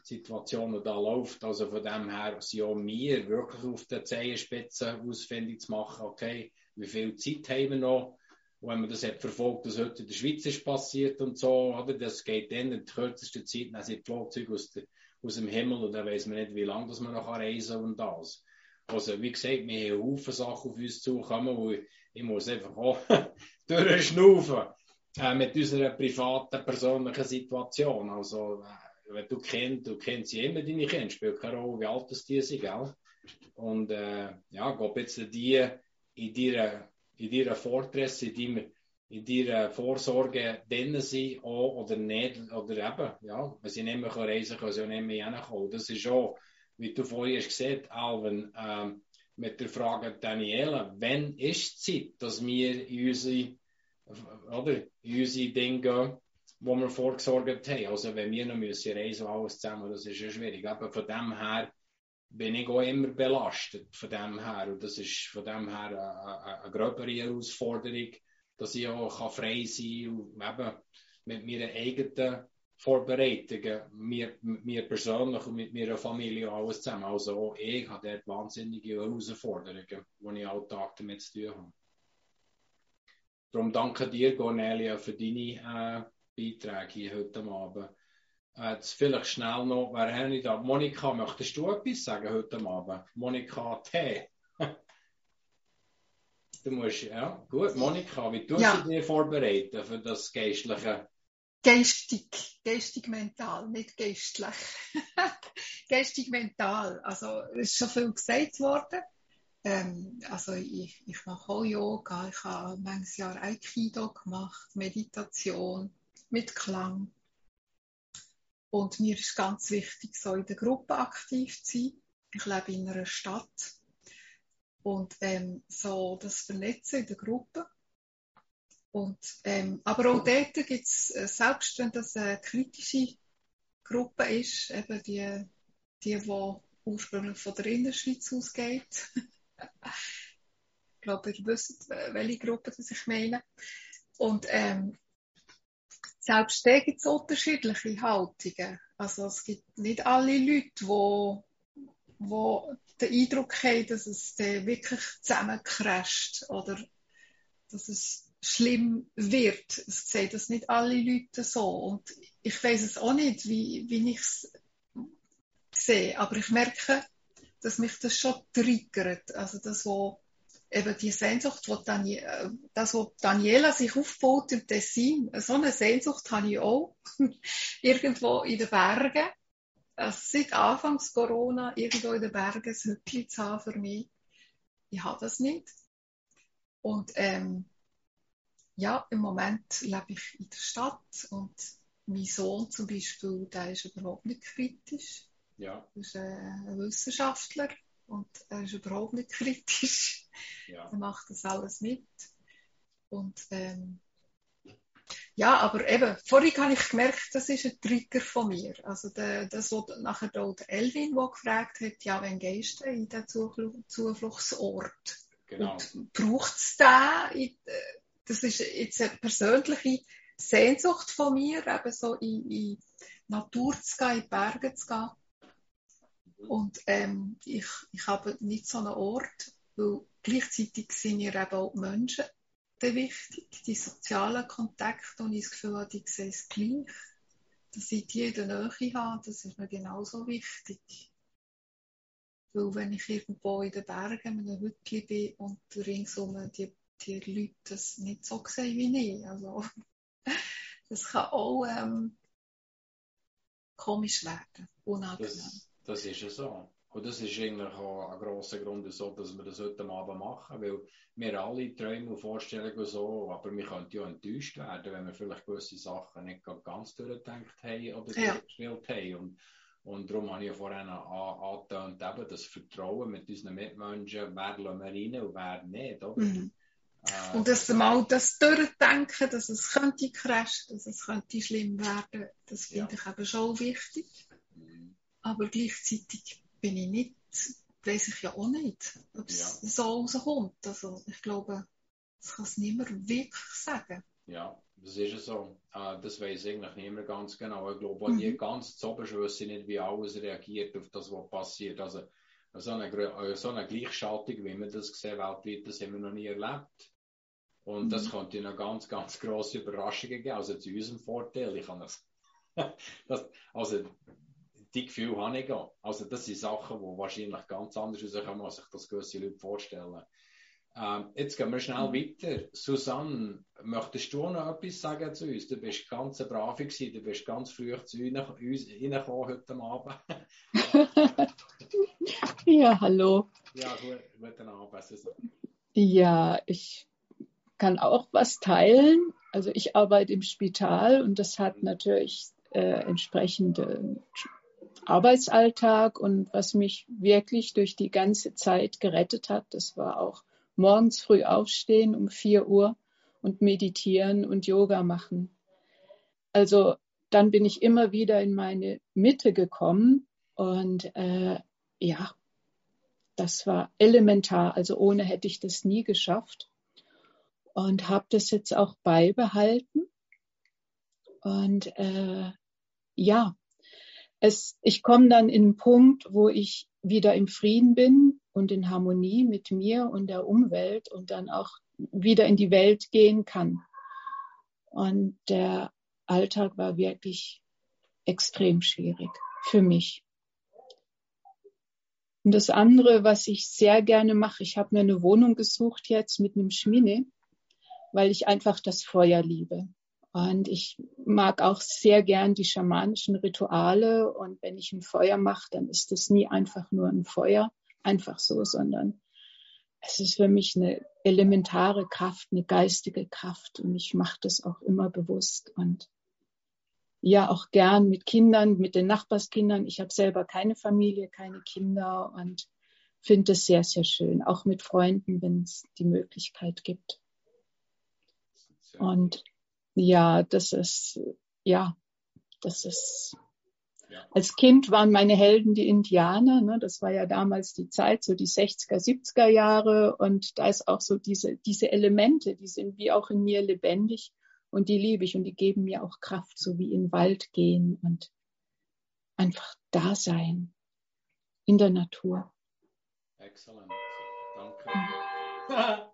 Situation, die da läuft. Also von dem her sind auch wir wirklich auf der Zehenspitze ausfindig zu machen, okay, wie viel Zeit haben wir noch? Wenn man das hat verfolgt, was heute in der Schweiz ist passiert und so, oder? Das geht dann in der kürzesten Zeit, dann sind die Flugzeuge aus, der, aus dem Himmel und dann weiß man nicht, wie lange dass man noch reisen kann und das. Also, wie gesagt, wir haben Haufen Sachen auf uns zukommen, wo ich, ich muss einfach auch (laughs) durchschnaufen äh, mit unserer privaten, persönlichen Situation. Also, äh, wenn du kennst, du kennst sie immer deine Kinder, spielt keine Rolle, wie alt das die sind, gell? Und äh, ja, ob jetzt die in deiner, in deiner Fortress, in deiner, in deiner Vorsorge drin sind auch, oder nicht, oder eben, ja, wenn sie nicht mehr reisen können, sie auch nicht mehr hinkommen. Das ist auch, wie du vorhin hast gesagt, Alvin, äh, mit der Frage Daniela, wann ist die Zeit, dass wir in unsere oder, unsere Dinge wo wir vorgesorgt haben. Also wenn wir noch müssen reisen alles zusammen, das ist ja schwierig. Aber von dem her bin ich auch immer belastet von dem her. Und das ist von dem her eine, eine, eine gröbere Herausforderung, dass ich auch frei sein kann und eben mit meinen eigenen Vorbereitungen, mir, mir persönlich und mit meiner Familie alles zusammen. Also auch ich habe dort wahnsinnige Herausforderungen, die ich alltag damit zu tun habe. Darum danke dir, Cornelia, für deine äh, Beiträge hier heute Abend. Äh, jetzt vielleicht schnell noch, wer haben wir da? Monika, möchtest du etwas sagen heute Abend? Monika T. (laughs) du musst, ja, gut, Monika, wie tust ja. du dich vorbereiten für das Geistliche? Geistig, geistig mental, nicht geistlich. (laughs) geistig mental. Also, es ist schon viel gesagt worden. Ähm, also ich, ich mache auch Yoga, ich habe manches Jahr Aikido gemacht, Meditation mit Klang. Und mir ist ganz wichtig, so in der Gruppe aktiv zu sein. Ich lebe in einer Stadt. Und ähm, so das Vernetzen in der Gruppe. Und, ähm, aber auch dort gibt es, äh, selbst wenn das eine kritische Gruppe ist, eben die, die, die ursprünglich von der Innerschweiz ausgeht, (laughs) ich glaube, ihr wisst, welche Gruppe das ich meine. Und ähm, selbst da gibt es unterschiedliche Haltungen. Also es gibt nicht alle Leute, die, die den Eindruck haben, dass es wirklich zusammencrasht oder dass es schlimm wird. Es sehen das nicht alle Leute so. Und ich weiß es auch nicht, wie, wie ich es sehe. Aber ich merke, dass mich das schon triggert. Also das, wo eben die Sehnsucht, wo Danie äh, das, was Daniela sich aufbaut im Tessin, so eine Sehnsucht habe ich auch (laughs) irgendwo in den Bergen. Also seit Anfangs Corona irgendwo in den Bergen ein Hütchen zu haben für mich. Ich habe das nicht. Und ähm, ja, im Moment lebe ich in der Stadt und mein Sohn zum Beispiel, der ist überhaupt nicht kritisch. Ja. Er ist äh, ein Wissenschaftler und er ist überhaupt nicht (laughs) kritisch. Ja. Er macht das alles mit. Und ähm, ja, aber eben, vorhin habe ich gemerkt, das ist ein Trigger von mir. Also der, das, was nachher der Elvin, der gefragt hat, ja, wenn gehst du in den Zufluchtsort? Genau. Und braucht es da? Äh, das ist jetzt eine persönliche Sehnsucht von mir, eben so in, in Natur zu gehen, in Berge zu gehen. Und ähm, ich, ich habe nicht so einen Ort, weil gleichzeitig sind mir eben auch die Menschen wichtig, die sozialen Kontakte, und ich das Gefühl habe, die sehen es gleich. Dass ich die in der Nähe habe, das ist mir genauso wichtig. Weil wenn ich irgendwo in den Bergen in einem Hütchen bin und ringsum die, die Leute das nicht so sehen wie ich, also (laughs) das kann auch ähm, komisch werden, unangenehm. Das, das ist ja so. Und das ist eigentlich auch ein grosser Grund, so, dass wir das heute Abend machen, weil wir alle träumen und Vorstellungen so, aber wir könnten ja enttäuscht werden, wenn wir vielleicht gewisse Sachen nicht ganz durchgedacht haben oder ja. durchgespielt haben. Und, und darum habe ich ja vorhin angetönt, eben das Vertrauen mit unseren Mitmenschen, wer lassen wir rein und wer nicht. Oder? Mhm. Äh, und dass mal das durchdenken, dass es könnte crashen, dass es könnte schlimm werden, das finde ja. ich eben schon wichtig. Aber gleichzeitig bin ich nicht, weiß ich ja auch nicht, ob es ja. so rauskommt. Also ich glaube, das kann es niemand wirklich sagen. Ja, das ist ja so. Äh, das weiß eigentlich niemand ganz genau. Ich glaube, mhm. die ganz zu wissen nicht, wie alles reagiert auf das, was passiert. Also so eine, äh, so eine Gleichschaltung, wie wir das sehen weltweit, das haben wir noch nie erlebt. Und mhm. das könnte noch ganz, ganz grosse Überraschungen geben, also zu unserem Vorteil. Ich kann das, (laughs) das also die Gefühle habe ich auch. Also das sind Sachen, die wahrscheinlich ganz anders rauskommen, als sich das gewisse Leute vorstellen. Ähm, jetzt gehen wir schnell mhm. weiter. Susanne, möchtest du noch etwas sagen zu uns? Du bist ganz brav gewesen, du bist ganz früh zu uns reingekommen heute Abend. (laughs) ja, hallo. Ja, gut, guten Abend, Susanne. Ja, ich kann auch was teilen. Also ich arbeite im Spital und das hat natürlich äh, entsprechende Arbeitsalltag und was mich wirklich durch die ganze Zeit gerettet hat, das war auch morgens früh aufstehen um 4 Uhr und meditieren und Yoga machen. Also dann bin ich immer wieder in meine Mitte gekommen und äh, ja, das war elementar. Also ohne hätte ich das nie geschafft und habe das jetzt auch beibehalten. Und äh, ja, es, ich komme dann in einen Punkt, wo ich wieder im Frieden bin und in Harmonie mit mir und der Umwelt und dann auch wieder in die Welt gehen kann. Und der Alltag war wirklich extrem schwierig für mich. Und das andere, was ich sehr gerne mache, ich habe mir eine Wohnung gesucht jetzt mit einem Schmine, weil ich einfach das Feuer liebe. Und ich mag auch sehr gern die schamanischen Rituale. Und wenn ich ein Feuer mache, dann ist es nie einfach nur ein Feuer, einfach so, sondern es ist für mich eine elementare Kraft, eine geistige Kraft. Und ich mache das auch immer bewusst. Und ja, auch gern mit Kindern, mit den Nachbarskindern. Ich habe selber keine Familie, keine Kinder und finde es sehr, sehr schön. Auch mit Freunden, wenn es die Möglichkeit gibt. Und ja, das ist, ja, das ist, ja. als Kind waren meine Helden die Indianer, ne? das war ja damals die Zeit, so die 60er, 70er Jahre und da ist auch so diese, diese Elemente, die sind wie auch in mir lebendig und die liebe ich und die geben mir auch Kraft, so wie in den Wald gehen und einfach da sein in der Natur. Exzellent, danke. (laughs)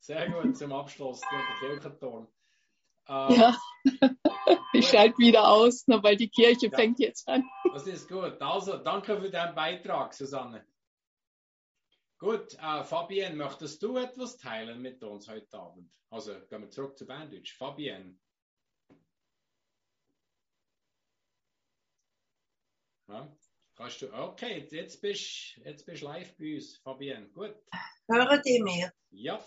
Sehr gut zum Abschluss, der Kirchenturm. Ähm, ja, (laughs) ich schalte wieder aus, ne, weil die Kirche ja. fängt jetzt an. Das ist gut. Also, danke für deinen Beitrag, Susanne. Gut, äh, Fabienne, möchtest du etwas teilen mit uns heute Abend? Also gehen wir zurück zu Bandage. Fabienne. Ja, kannst du, okay, jetzt bist du jetzt bist live bei uns, Fabienne. Gut. Hören die mir? Ja,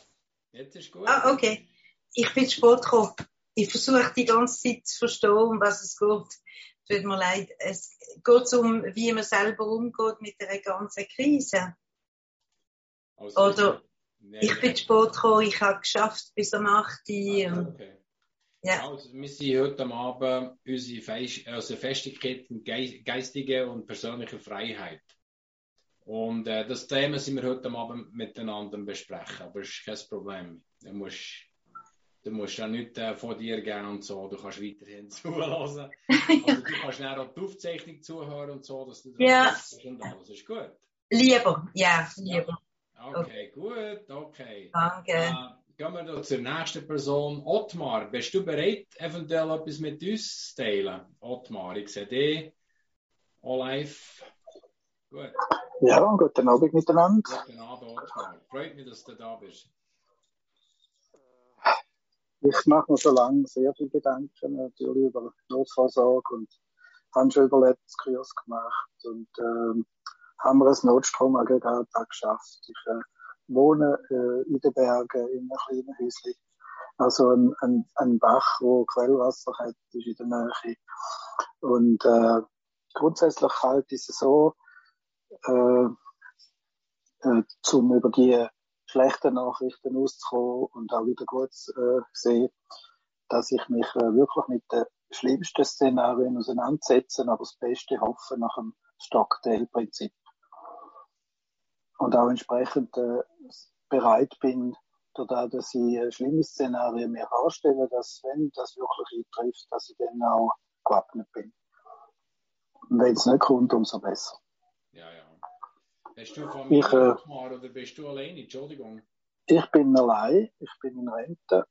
jetzt ist gut. Ah, okay. Ich bin spät gekommen. Ich versuche die ganze Zeit zu verstehen, um was es geht. Tut mir leid. Es geht um, wie man selber umgeht mit der ganzen Krise. Also, Oder nee, ich bin spät gekommen, ich habe geschafft bis um 8 Uhr. Ah, okay. Ja. Also, wir sind heute Abend unsere, Fest, also Festigkeit geistige und persönliche Freiheit. Und äh, das Thema sind wir heute Abend miteinander besprechen, aber das ist kein Problem. Du musst, du musst auch nichts äh, von dir geben und so, du kannst weiterhin (laughs) zuhören. (laughs) Also, du kannst auch die Aufzeichnung zuhören und so, dass du das ja. und alles ist gut. Lieber, ja, lieber. Ja. Okay, gut, okay. Danke. Äh, gehen wir zur nächsten Person. Ottmar, bist du bereit, eventuell etwas mit uns zu teilen? Ottmar, ich sehe dich. All live. Gut. Ja, guten Abend miteinander. Guten Abend, Ottmar. Freut mich, dass du da bist. Ich mache mir schon lange sehr viele Gedanken natürlich über Notversorgung und habe schon Überlebenskurs gemacht und ähm, haben wir ein Notstromaggregat geschafft. Ich äh, wohne äh, in den Bergen in einem kleinen Häuschen. Also ein, ein, ein Bach, wo Quellwasser hat, ist in der Nähe. Und äh, grundsätzlich halt ist es so, äh, äh, zum über die schlechten Nachrichten auszukommen und auch wieder gut äh, sehen, dass ich mich äh, wirklich mit den schlimmsten Szenarien auseinandersetze, aber das Beste hoffe nach dem Stocktail-Prinzip. Und auch entsprechend äh, bereit bin, dadurch, dass ich äh, schlimme Szenarien mir vorstelle, dass wenn das wirklich eintrifft, dass ich dann auch gewappnet bin. Wenn es nicht kommt, umso besser. Ja, ja. Bist du Familie ich, äh, oder bist du alleine? Entschuldigung. Ich bin allein, ich bin in Rente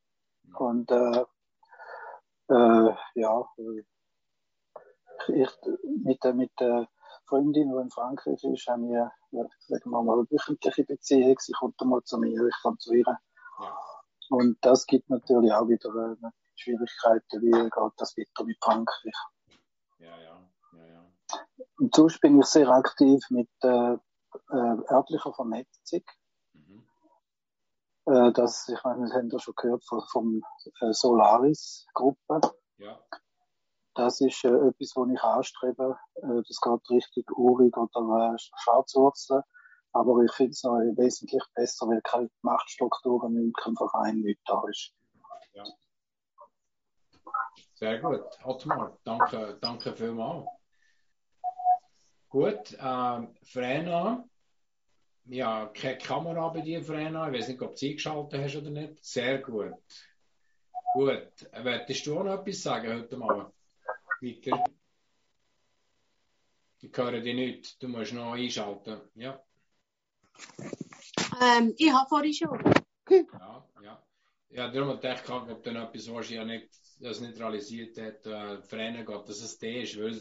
und äh, äh, ja, ich, mit, der, mit der Freundin, die in Frankreich ist, haben wir, ja, sagen wir mal, eine wöchentliche Beziehung. Sie kommt einmal zu mir, ich komme zu ihr. Ja. Und das gibt natürlich auch wieder äh, Schwierigkeiten, wie geht das weiter mit Frankreich. Ja, ja, ja, ja. Und sonst bin ich sehr aktiv mit äh, äh, örtlicher Vernetzung. Mhm. Äh, das, ich meine, das haben wir schon gehört von, vom äh, Solaris-Gruppe. Ja. Das ist äh, etwas, was ich anstrebe. Äh, das geht richtig urig oder äh, Schwarzwurzeln. Aber ich finde es noch wesentlich besser, weil keine Machtstrukturen keinem Verein nicht da ist. Ja. Sehr gut. Ottmar, danke, danke vielmals. Gut, äh, Frena, ja, keine Kamera bei dir, Frena. Ich weiß nicht, ob du sie eingeschaltet hast oder nicht. Sehr gut. Gut. Wolltest du auch noch etwas sagen heute Morgen? Weiter. Ich höre dich nicht. Du musst noch einschalten. Ja. Ähm, ich habe vorhin schon. Ja, ja. Ja, darum habe ich gedacht, ob dann etwas, was ja nicht, das nicht realisiert hat, äh, Frennen geht, dass es der ist. Weil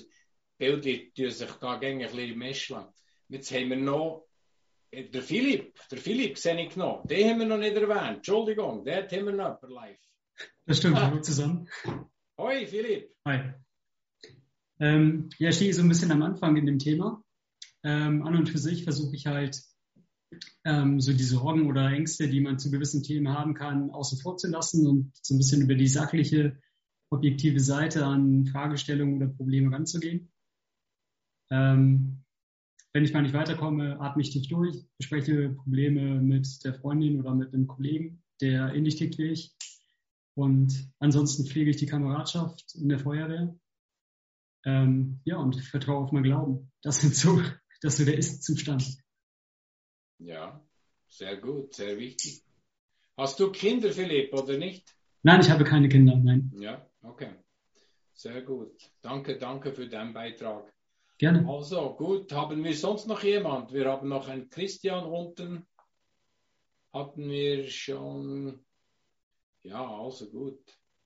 Bilder tun sich da ein bisschen messen. Jetzt haben wir noch äh, der Philipp, der Philipp sehe ich noch. Den haben wir noch nicht erwähnt. Entschuldigung, den haben wir noch per live. Das stimmt, hallo (laughs) zusammen. Hoi, Philipp. Hi. Ähm, ja, ich stehe so ein bisschen am Anfang in dem Thema. Ähm, an und für sich versuche ich halt, ähm, so die Sorgen oder Ängste, die man zu gewissen Themen haben kann, außen vor zu lassen und so ein bisschen über die sachliche, objektive Seite an Fragestellungen oder Probleme ranzugehen. Ähm, wenn ich mal nicht weiterkomme, atme ich tief durch, bespreche Probleme mit der Freundin oder mit einem Kollegen, der ähnlich tickt wie ich. Und ansonsten pflege ich die Kameradschaft in der Feuerwehr ähm, ja, und vertraue auf mein Glauben. Das sind so, (laughs) das ist so der Ist-Zustand. Ja, sehr gut, sehr wichtig. Hast du Kinder, Philipp, oder nicht? Nein, ich habe keine Kinder, nein. Ja, okay. Sehr gut. Danke, danke für deinen Beitrag. Gerne. Also, gut. Haben wir sonst noch jemand? Wir haben noch einen Christian unten. Hatten wir schon. Ja, also gut.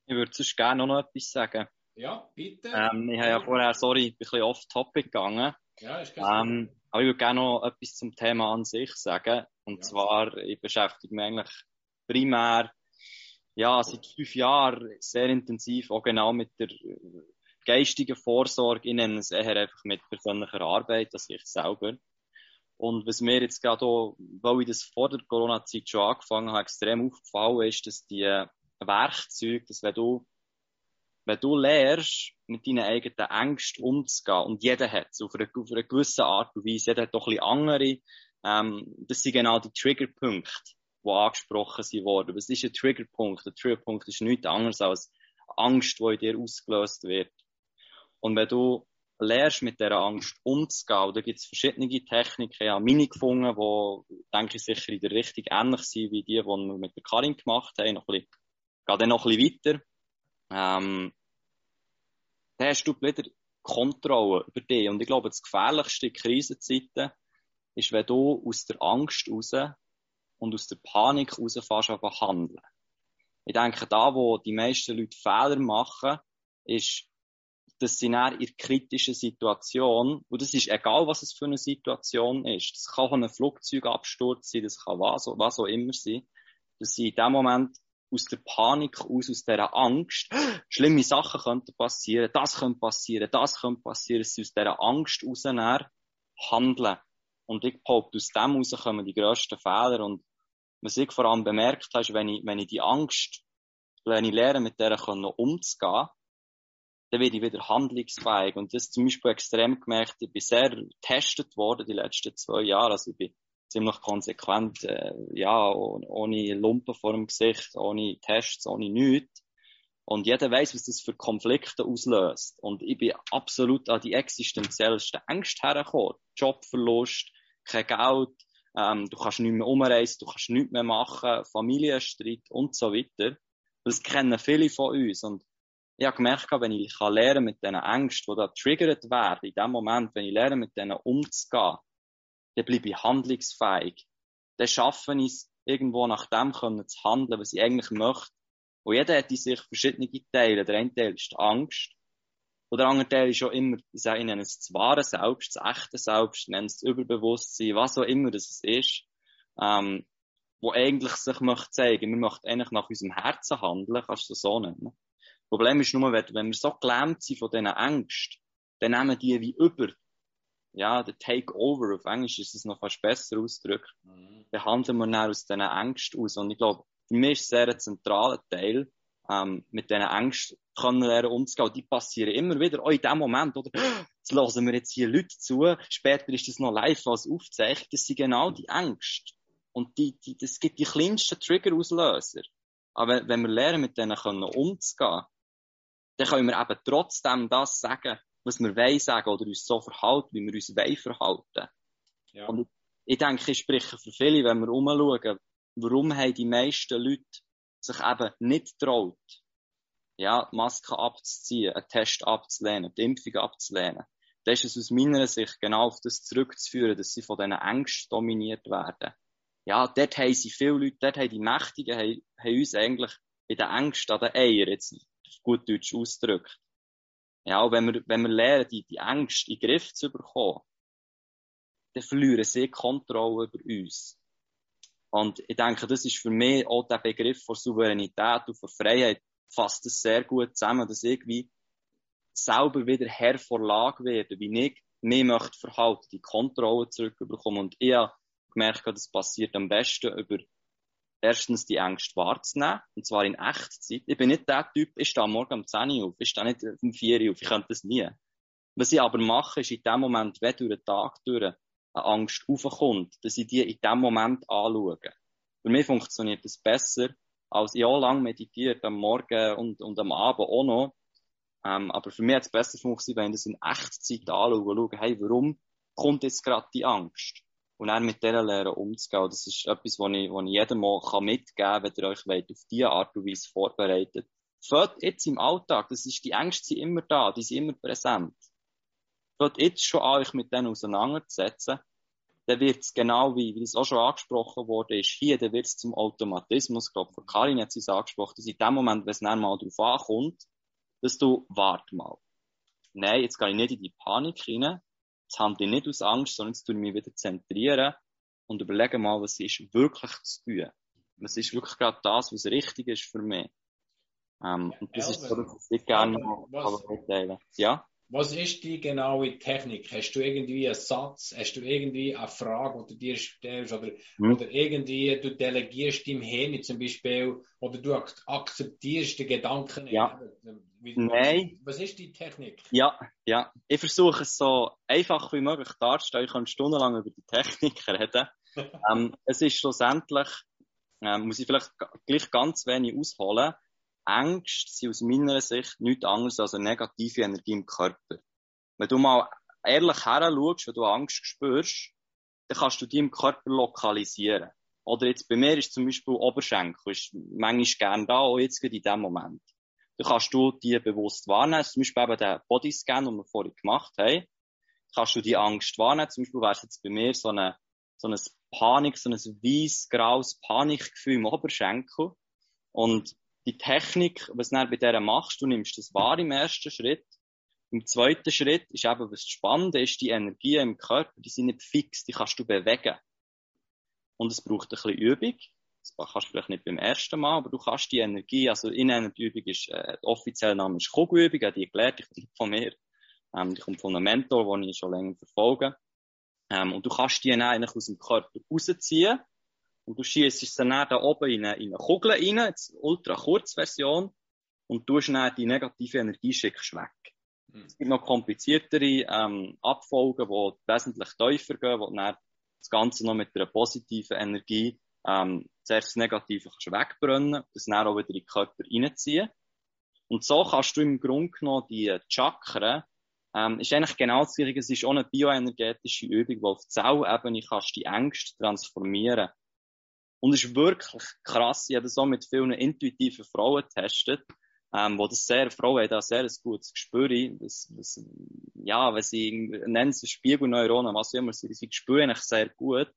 Ich würde sonst gerne noch etwas sagen. Ja, bitte. Ähm, ich habe ja vorher, sorry, ein bisschen off-topic gegangen. Ja, ist ähm, Aber ich würde gerne noch etwas zum Thema an sich sagen. Und ja. zwar, ich beschäftige mich eigentlich primär, ja, seit fünf Jahren sehr intensiv auch genau mit der geistigen Vorsorge. Ich nenne es eher einfach mit persönlicher Arbeit, dass ich selber. Und was mir jetzt gerade auch, weil ich das vor der Corona-Zeit schon angefangen habe, extrem aufgefallen ist, dass die Werkzeuge, dass wenn du, wenn du lernst, mit deinen eigenen Ängsten umzugehen, und jeder hat es auf einer, auf einer gewissen Art und Weise, jeder hat doch ein bisschen andere, ähm, das sind genau die Triggerpunkte, die angesprochen sind worden. Was ist ein Triggerpunkt? Ein Triggerpunkt ist nichts anderes als Angst, die in dir ausgelöst wird. Und wenn du lernst, mit dieser Angst umzugehen, da gibt es verschiedene Techniken. Ich habe meine gefunden, die, denke ich, sicher in der Richtung ähnlich sind wie die, die wir mit der Karin gemacht haben. Noch ein bisschen, gehe dann noch ein bisschen weiter. Ähm, dann hast du wieder Kontrolle über dich. Und ich glaube, das Gefährlichste in Krisenzeiten ist, wenn du aus der Angst raus und aus der Panik raus fährst, handeln. Ich denke, da, wo die meisten Leute Fehler machen, ist, dass sie in ihrer kritischen Situation, und das ist egal, was es für eine Situation ist, das kann auch ein Flugzeugabsturz sein, das kann was, was auch immer sein, dass sie in dem Moment aus der Panik aus, aus dieser Angst, schlimme Sachen könnten passieren, das könnte passieren, das könnte passieren, dass sie aus dieser Angst raus handeln. Und ich behaupte, aus dem raus kommen die grössten Fehler. Und was ich vor allem bemerkt habe, ist, wenn ich, wenn ich die Angst, wenn ich lerne, mit der umzugehen, dann werde ich wieder handlungsfähig. Und das zum Beispiel extrem gemerkt, ich bin sehr getestet worden die letzten zwei Jahre. Also ich bin ziemlich konsequent, äh, ja, ohne Lumpen vor dem Gesicht, ohne Tests, ohne nichts. Und jeder weiß, was das für Konflikte auslöst. Und ich bin absolut an die existenziellsten Ängste hergekommen. Jobverlust, kein Geld, ähm, du kannst nicht mehr umreisen, du kannst nichts mehr machen, Familienstreit und so weiter. Das kennen viele von uns. Und ich habe gemerkt, wenn ich lernen mit diesen Ängsten, die da triggert werden, in dem Moment, wenn ich lerne, mit denen umzugehen, dann bleibe ich handlungsfähig. Dann schaffe ich es, irgendwo nach dem können zu handeln, was ich eigentlich möchte. Und jeder hat in sich verschiedene Teile. Der eine Teil ist die Angst. Und der andere Teil ist schon immer, ich nenne es das wahre Selbst, das echte Selbst, ich nenne es das Überbewusstsein, was auch immer das ist, ähm, wo eigentlich sich möchte zeigen, wir möchten eigentlich nach unserem Herzen handeln, kannst du das so nennen. Problem ist nur, wenn wir so gelähmt sind von diesen Ängsten, dann nehmen die wie über. Ja, der Takeover, auf Englisch ist es noch fast besser ausgedrückt. Mhm. Dann handeln wir dann aus diesen Ängsten aus. Und ich glaube, für mich ist sehr ein zentraler Teil, ähm, mit diesen Ängsten können lernen umzugehen. Die passieren immer wieder, auch in dem Moment, oder? (gasps) Jetzt hören wir jetzt hier Leute zu, später ist das noch live als aufzeichnet. Das sind genau die Ängste. Und die, die, das gibt die kleinsten Trigger-Auslöser. Aber wenn wir lernen, mit denen können umzugehen, dann können wir eben trotzdem das sagen, was wir wollen sagen oder uns so verhalten, wie wir uns wollen verhalten. Ja. Und ich denke, ich spreche für viele, wenn wir umschauen, warum haben die meisten Leute sich eben nicht traut, ja, die Maske abzuziehen, einen Test abzulehnen, die Impfung abzulehnen. dann ist es aus meiner Sicht genau auf das zurückzuführen, dass sie von diesen Ängsten dominiert werden. Ja, dort haben sie viele Leute, dort haben die Mächtigen, haben, haben uns eigentlich in den Ängsten an den Eier, jetzt gut Deutsch ausdrückt. Ja, und wenn wir, wenn wir lernen, die, die Ängste in den Griff zu bekommen, dann verlieren sie Kontrolle über uns. Und ich denke, das ist für mich auch der Begriff von Souveränität und von Freiheit fasst das sehr gut zusammen, dass ich wie selber wieder Herr vor Lage werde, wie ich mich möchte verhalten, die Kontrolle zurückbekommen. Und ich habe gemerkt, das passiert am besten über erstens die Ängste wahrzunehmen, und zwar in Echtzeit. Ich bin nicht der Typ, ich stehe morgen um 10 Uhr auf, ich stehe nicht um 4 Uhr auf, ich könnte das nie. Was ich aber mache, ist in dem Moment, wenn durch den Tag durch eine Angst aufkommt, dass ich die in dem Moment anschaue. Für mich funktioniert das besser, als ich auch lang meditiert, am Morgen und, und am Abend auch noch. Ähm, aber für mich hat es besser funktioniert, wenn ich das in Echtzeit anschaue, schaue, hey, warum kommt jetzt gerade die Angst? Und dann mit dieser lernen umzugehen. Das ist etwas, was ich, was ich jedem mal mitgeben kann, wenn ihr euch wollt, auf diese Art und Weise vorbereitet. Fällt jetzt im Alltag, das ist, die Ängste sind immer da, die sind immer präsent. Fällt jetzt schon an, euch mit denen auseinanderzusetzen, dann wird es genau wie, wie es auch schon angesprochen wurde, ist hier, dann wird es zum Automatismus. Ich glaube, von Karin hat es angesprochen, dass in dem Moment, wenn es dann mal drauf ankommt, dass du, warte mal. Nein, jetzt gehe ich nicht in die Panik rein, Jetzt handle ich nicht aus Angst, sondern jetzt tue ich mich wieder zentrieren und überlege mal, was ist wirklich zu tun. Was ist wirklich gerade das, was richtig ist für mich. Ähm, und das Elven, ist so, dass ich gerne was, mitteilen Ja? Was ist die genaue Technik? Hast du irgendwie einen Satz? Hast du irgendwie eine Frage, die du dir stellst? Oder, hm. oder irgendwie du delegierst dem Hirn zum Beispiel oder du akzeptierst den Gedanken? Ja. Wie, Nein. Was ist die Technik? Ja, ja. Ich versuche es so einfach wie möglich darzustellen. Ich kann stundenlang über die Technik (laughs) reden. (laughs) ähm, es ist schlussendlich, ähm, muss ich vielleicht gleich ganz wenig ausholen. Ängste sind aus meiner Sicht nichts anderes als eine negative Energie im Körper. Wenn du mal ehrlich her schaust, wenn du Angst spürst, dann kannst du die im Körper lokalisieren. Oder jetzt bei mir ist zum Beispiel Oberschenkel, ist manchmal gern da, auch jetzt in diesem Moment. Dann kannst du die bewusst wahrnehmen, zum Beispiel eben den Bodyscan, den wir vorhin gemacht haben. Kannst du die Angst wahrnehmen, zum Beispiel wäre es jetzt bei mir so eine, so eine Panik, so ein weiß-graues Panikgefühl im Oberschenkel. Und die Technik, was du bei der machst, du nimmst das wahr im ersten Schritt. Im zweiten Schritt ist eben, was spannend ist, die Energie im Körper, die sind nicht fix, die kannst du bewegen. Und es braucht ein bisschen Übung. Das kannst du vielleicht nicht beim ersten Mal, aber du kannst die Energie, also in einer Übung ist, äh, der offizielle Name ist Kugelübung, die ich kommt von mir, ähm, die kommt von einem Mentor, den ich schon länger verfolge. Ähm, und du kannst die dann eigentlich aus dem Körper rausziehen und du schießt es dann, da oben in eine, in eine Kugel rein, jetzt ultra Kurzversion, und du dann die negative Energie schickst weg. Mhm. Es gibt noch kompliziertere ähm, Abfolgen, die wesentlich tiefer gehen, wo dann das Ganze noch mit einer positiven Energie ähm, zuerst das Negative wegbrennen, das dann auch wieder in den Körper reinziehen. Und so kannst du im Grunde genommen die Chakren, ähm, ist eigentlich genau das Gleiche, es ist auch eine bioenergetische Übung, wo auf Zellebene kannst du die Ängste transformieren. Und es ist wirklich krass. Ich habe das auch mit vielen intuitiven Frauen getestet, ähm, wo das sehr, Frauen haben da sehr ein gutes Gespür. Das, das, ja, wenn sie, nennen sie Spiegelneuronen, was auch immer, sie, sie spüren eigentlich sehr gut,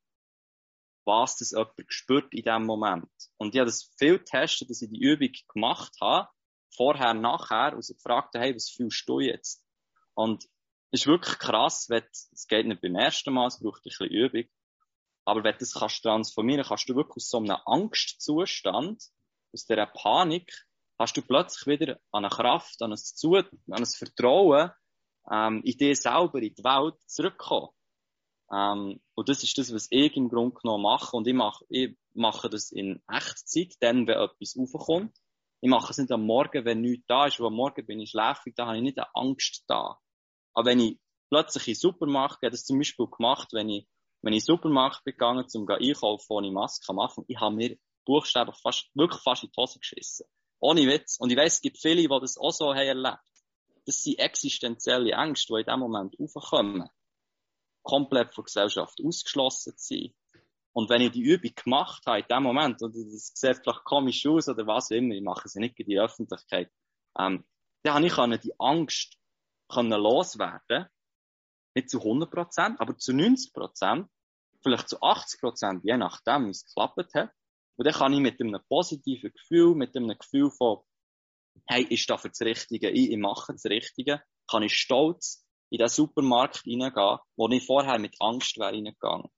was das jemand spürt in dem Moment. Und ich habe das viel getestet, dass ich die Übung gemacht habe, vorher, nachher, und sie gefragt habe, hey, was fühlst du jetzt? Und es ist wirklich krass, wenn, es geht nicht beim ersten Mal, es braucht ein bisschen Übung, aber wenn du das kannst transformieren, kannst du wirklich aus so einem Angstzustand, aus dieser Panik, hast du plötzlich wieder an eine Kraft, an ein Zu, an ein Vertrauen, ähm, in dir selber, in die Welt zurückkommen. Ähm, und das ist das, was ich im Grunde genommen mache. Und ich mache, ich mache das in Echtzeit, dann, wenn etwas aufkommt. Ich mache es nicht am Morgen, wenn nichts da ist, weil am Morgen bin ich schläfrig, da habe ich nicht eine Angst da. Aber wenn ich plötzlich in den Supermarkt gehe, das zum Beispiel gemacht, wenn ich wenn ich in den Supermarkt bin gegangen, zum einkaufen ohne Maske am Anfang, ich habe mir buchstäblich fast, wirklich fast in die Hose geschissen. Ohne Witz. Und ich weiss, es gibt viele, die das auch so haben erlebt. Das sind existenzielle Ängste, die in dem Moment aufkommen. Komplett von Gesellschaft ausgeschlossen zu sein. Und wenn ich die Übung gemacht habe in dem Moment, und das sieht vielleicht komisch aus oder was immer, ich mache sie nicht in die Öffentlichkeit, ähm, dann habe ich die Angst können loswerden nicht zu 100 Prozent, aber zu 90 Prozent, vielleicht zu 80 Prozent, je nachdem, wie es geklappt hat. Und dann kann ich mit einem positiven Gefühl, mit einem Gefühl von, hey, ich stehe für das Richtige ich, ich mache das Richtige, kann ich stolz in den Supermarkt reingehen, wo ich vorher mit Angst wäre reingegangen.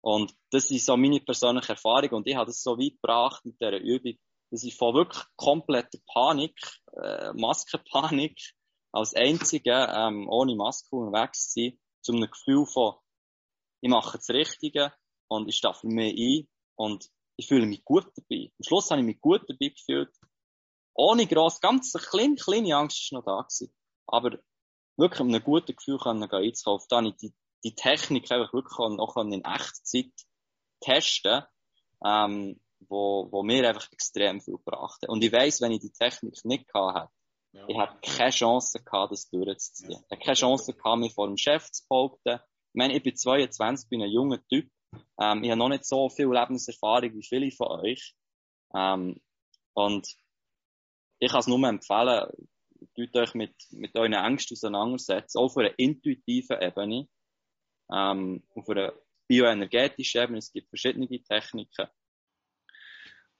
Und das ist so meine persönliche Erfahrung und ich habe das so weit gebracht mit dieser Übung, dass ich von wirklich kompletter Panik, äh, Maskenpanik, als Einziger ähm, ohne Maske unterwegs zu sein, zu einem Gefühl von, ich mache das Richtige und ich stehe für mich ein und ich fühle mich gut dabei. Am Schluss habe ich mich gut dabei gefühlt. Ohne gross, ganz eine kleine, kleine Angst war noch da gewesen. Aber wirklich mit einem guten Gefühl können gehen einzukaufen. Da habe ich die, die Technik einfach wirklich auch in Echtzeit testen, ähm, wo, wo mir einfach extrem viel gebracht hat. Und ich weiss, wenn ich die Technik nicht gehabt hätte, ja. Ich hatte keine Chance gehabt, das durchzuziehen. Ja. Ich hatte keine Chance gehabt, mich vor dem Chef zu behaupten. Ich meine, ich bin 22, bin ein junger Typ. Ähm, ich habe noch nicht so viel Lebenserfahrung wie viele von euch. Ähm, und ich kann es nur empfehlen, tut euch mit, mit euren Ängsten auseinandersetzen, auch auf einer intuitiven Ebene, ähm, auf einer bioenergetischen Ebene. Es gibt verschiedene Techniken.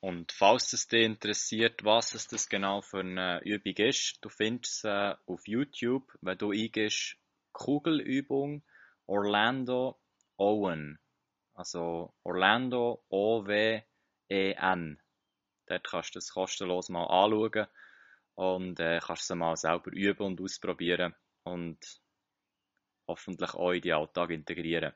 Und falls es dich interessiert, was es das genau für eine Übung ist, du findest sie auf YouTube, wenn du eingehst Kugelübung Orlando Owen. Also Orlando O-W-E-N. Dort kannst du das kostenlos mal anschauen und äh, kannst es mal selber üben und ausprobieren und hoffentlich auch in den Alltag integrieren.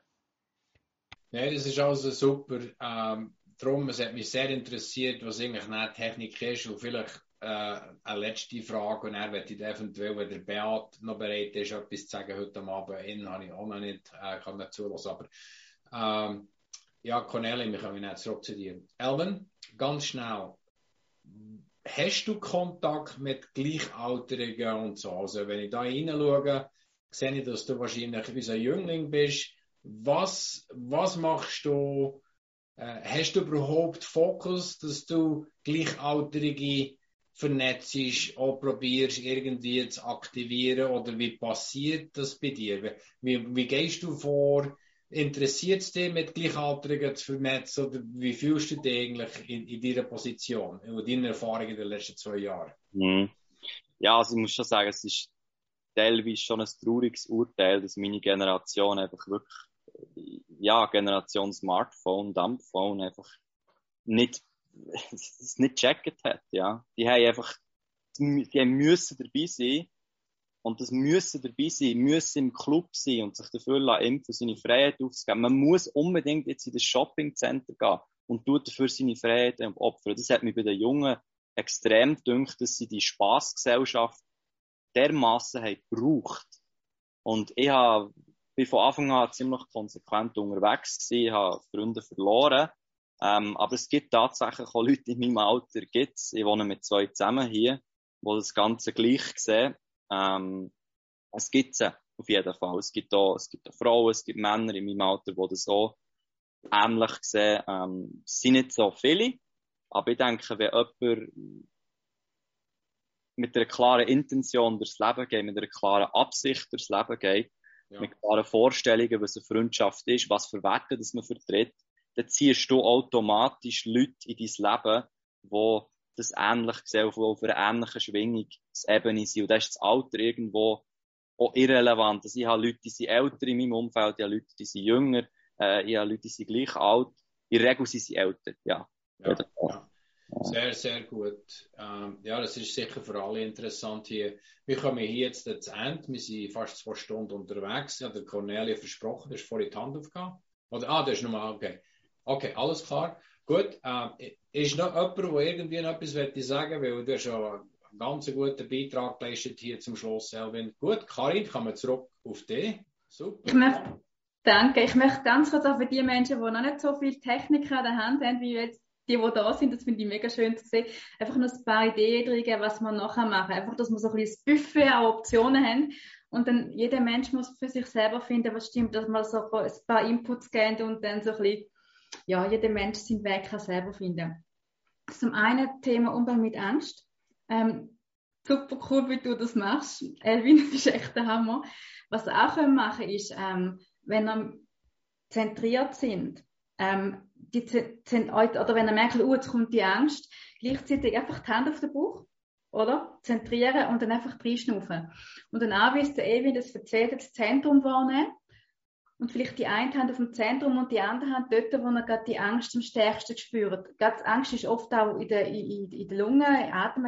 Nein, das ist also super. Ähm, darum, es hat mich sehr interessiert, was eigentlich eine Technik ist und vielleicht äh, eine letzte Frage und er wird eventuell, wenn der Beat noch bereit ist, etwas zu sagen heute Abend, ihn habe ich auch noch nicht, äh, kann zulassen, aber ähm, ja, Cornelia, wir kommen jetzt zurück zu dir. Elvin, ganz schnell, hast du Kontakt mit Gleichaltrigen und so? Also wenn ich da hineinschaue, sehe ich, dass du wahrscheinlich wie ein Jüngling bist. Was, was machst du? Äh, hast du überhaupt Fokus, dass du Gleichaltrige vernetzt, auch probierst irgendwie zu aktivieren oder wie passiert das bei dir? Wie, wie gehst du vor? Interessiert es dich, mit Gleichaltrigen zu vernetzen oder wie fühlst du dich eigentlich in, in deiner Position und deiner Erfahrung in den letzten zwei Jahren? Mhm. Ja, also ich muss schon sagen, es ist teilweise schon ein trauriges Urteil, dass meine Generation einfach wirklich, ja, Generation Smartphone, Dumbphone einfach nicht, es (laughs) nicht gecheckt hat, ja. Die haben einfach, die müssen dabei sein und das müssen dabei sein, müssen im Club sein und sich dafür impfen, seine Freiheit aufzugeben. Man muss unbedingt jetzt in das Shoppingcenter gehen und tut dafür seine Freiheit opfern. Das hat mich bei den Jungen extrem gedünkt, dass sie die Spaßgesellschaft dermaßen haben. Und ich habe, bin von Anfang an ziemlich konsequent unterwegs ich habe Freunde verloren. Ähm, aber es gibt tatsächlich auch Leute in meinem Alter, gibt's. Ich wohne mit zwei zusammen hier, wo das Ganze gleich sehen. Ähm, es gibt sie auf jeden Fall. Es gibt auch, es gibt auch Frauen, es gibt Männer in meinem Alter, die das so ähnlich sehen. Ähm, es sind nicht so viele, aber ich denke, wenn jemand mit einer klaren Intention durchs Leben geht, mit einer klaren Absicht durchs Leben geht, ja. mit klaren Vorstellungen, was eine Freundschaft ist, was für Werte das man vertritt, dann ziehst du automatisch Leute in dein Leben, die das ähnlich sehen, auf, auf einer ähnlichen Schwingungsebene sind. Und da ist das Alter irgendwo auch irrelevant. Also ich habe Leute, die sind älter in meinem Umfeld, ich habe Leute, die sind jünger, äh, ich habe Leute, die sind gleich alt. In der Regel sind sie älter, ja. ja, ja. Sehr, sehr gut. Ähm, ja, das ist sicher für alle interessant hier. Wir kommen hier jetzt ans Ende. Wir sind fast zwei Stunden unterwegs. Ja, der Cornelia versprochen, du hast vorhin die Hand aufgehauen. Oder, ah, das ist nochmal, okay. Okay, alles klar. Gut, äh, ist noch jemand, der irgendwie noch etwas möchte sagen weil du schon einen ganz guten Beitrag geleistet hier zum Schluss, Elvin. Gut, Karin, kommen wir zurück auf dich. Super. Ich möchte, danke. Ich möchte ganz kurz auch für die Menschen, die noch nicht so viel Technik an der Hand haben, wie jetzt die, die da sind, das finde ich mega schön zu sehen, einfach noch ein paar Ideen drin, was man nachher machen. Einfach, dass wir so ein bisschen Buffet an Optionen haben. Und dann jeder Mensch muss für sich selber finden, was stimmt, dass man so ein paar Inputs geben und dann so ein bisschen ja, jeder Mensch seinen Weg kann selber finden. Zum einen Thema Umgang mit Angst. Ähm, super cool, wie du das machst. Elvin, (laughs) das ist echt der Hammer. Was wir auch machen können, ist, ähm, wenn wir zentriert sind, ähm, die, oder wenn ihr merkt, oh, jetzt kommt die Angst, gleichzeitig einfach die Hand auf den Bauch, oder? Zentrieren und dann einfach reinschnaufen. Und dann auch, wie es der Elvin das erzählt, das Zentrum wahrnehmen und vielleicht die eine Hand auf dem Zentrum und die andere Hand dort, wo man gerade die Angst am stärksten spürt. Gerade Angst ist oft auch in der, in, in der Lunge, im Atem,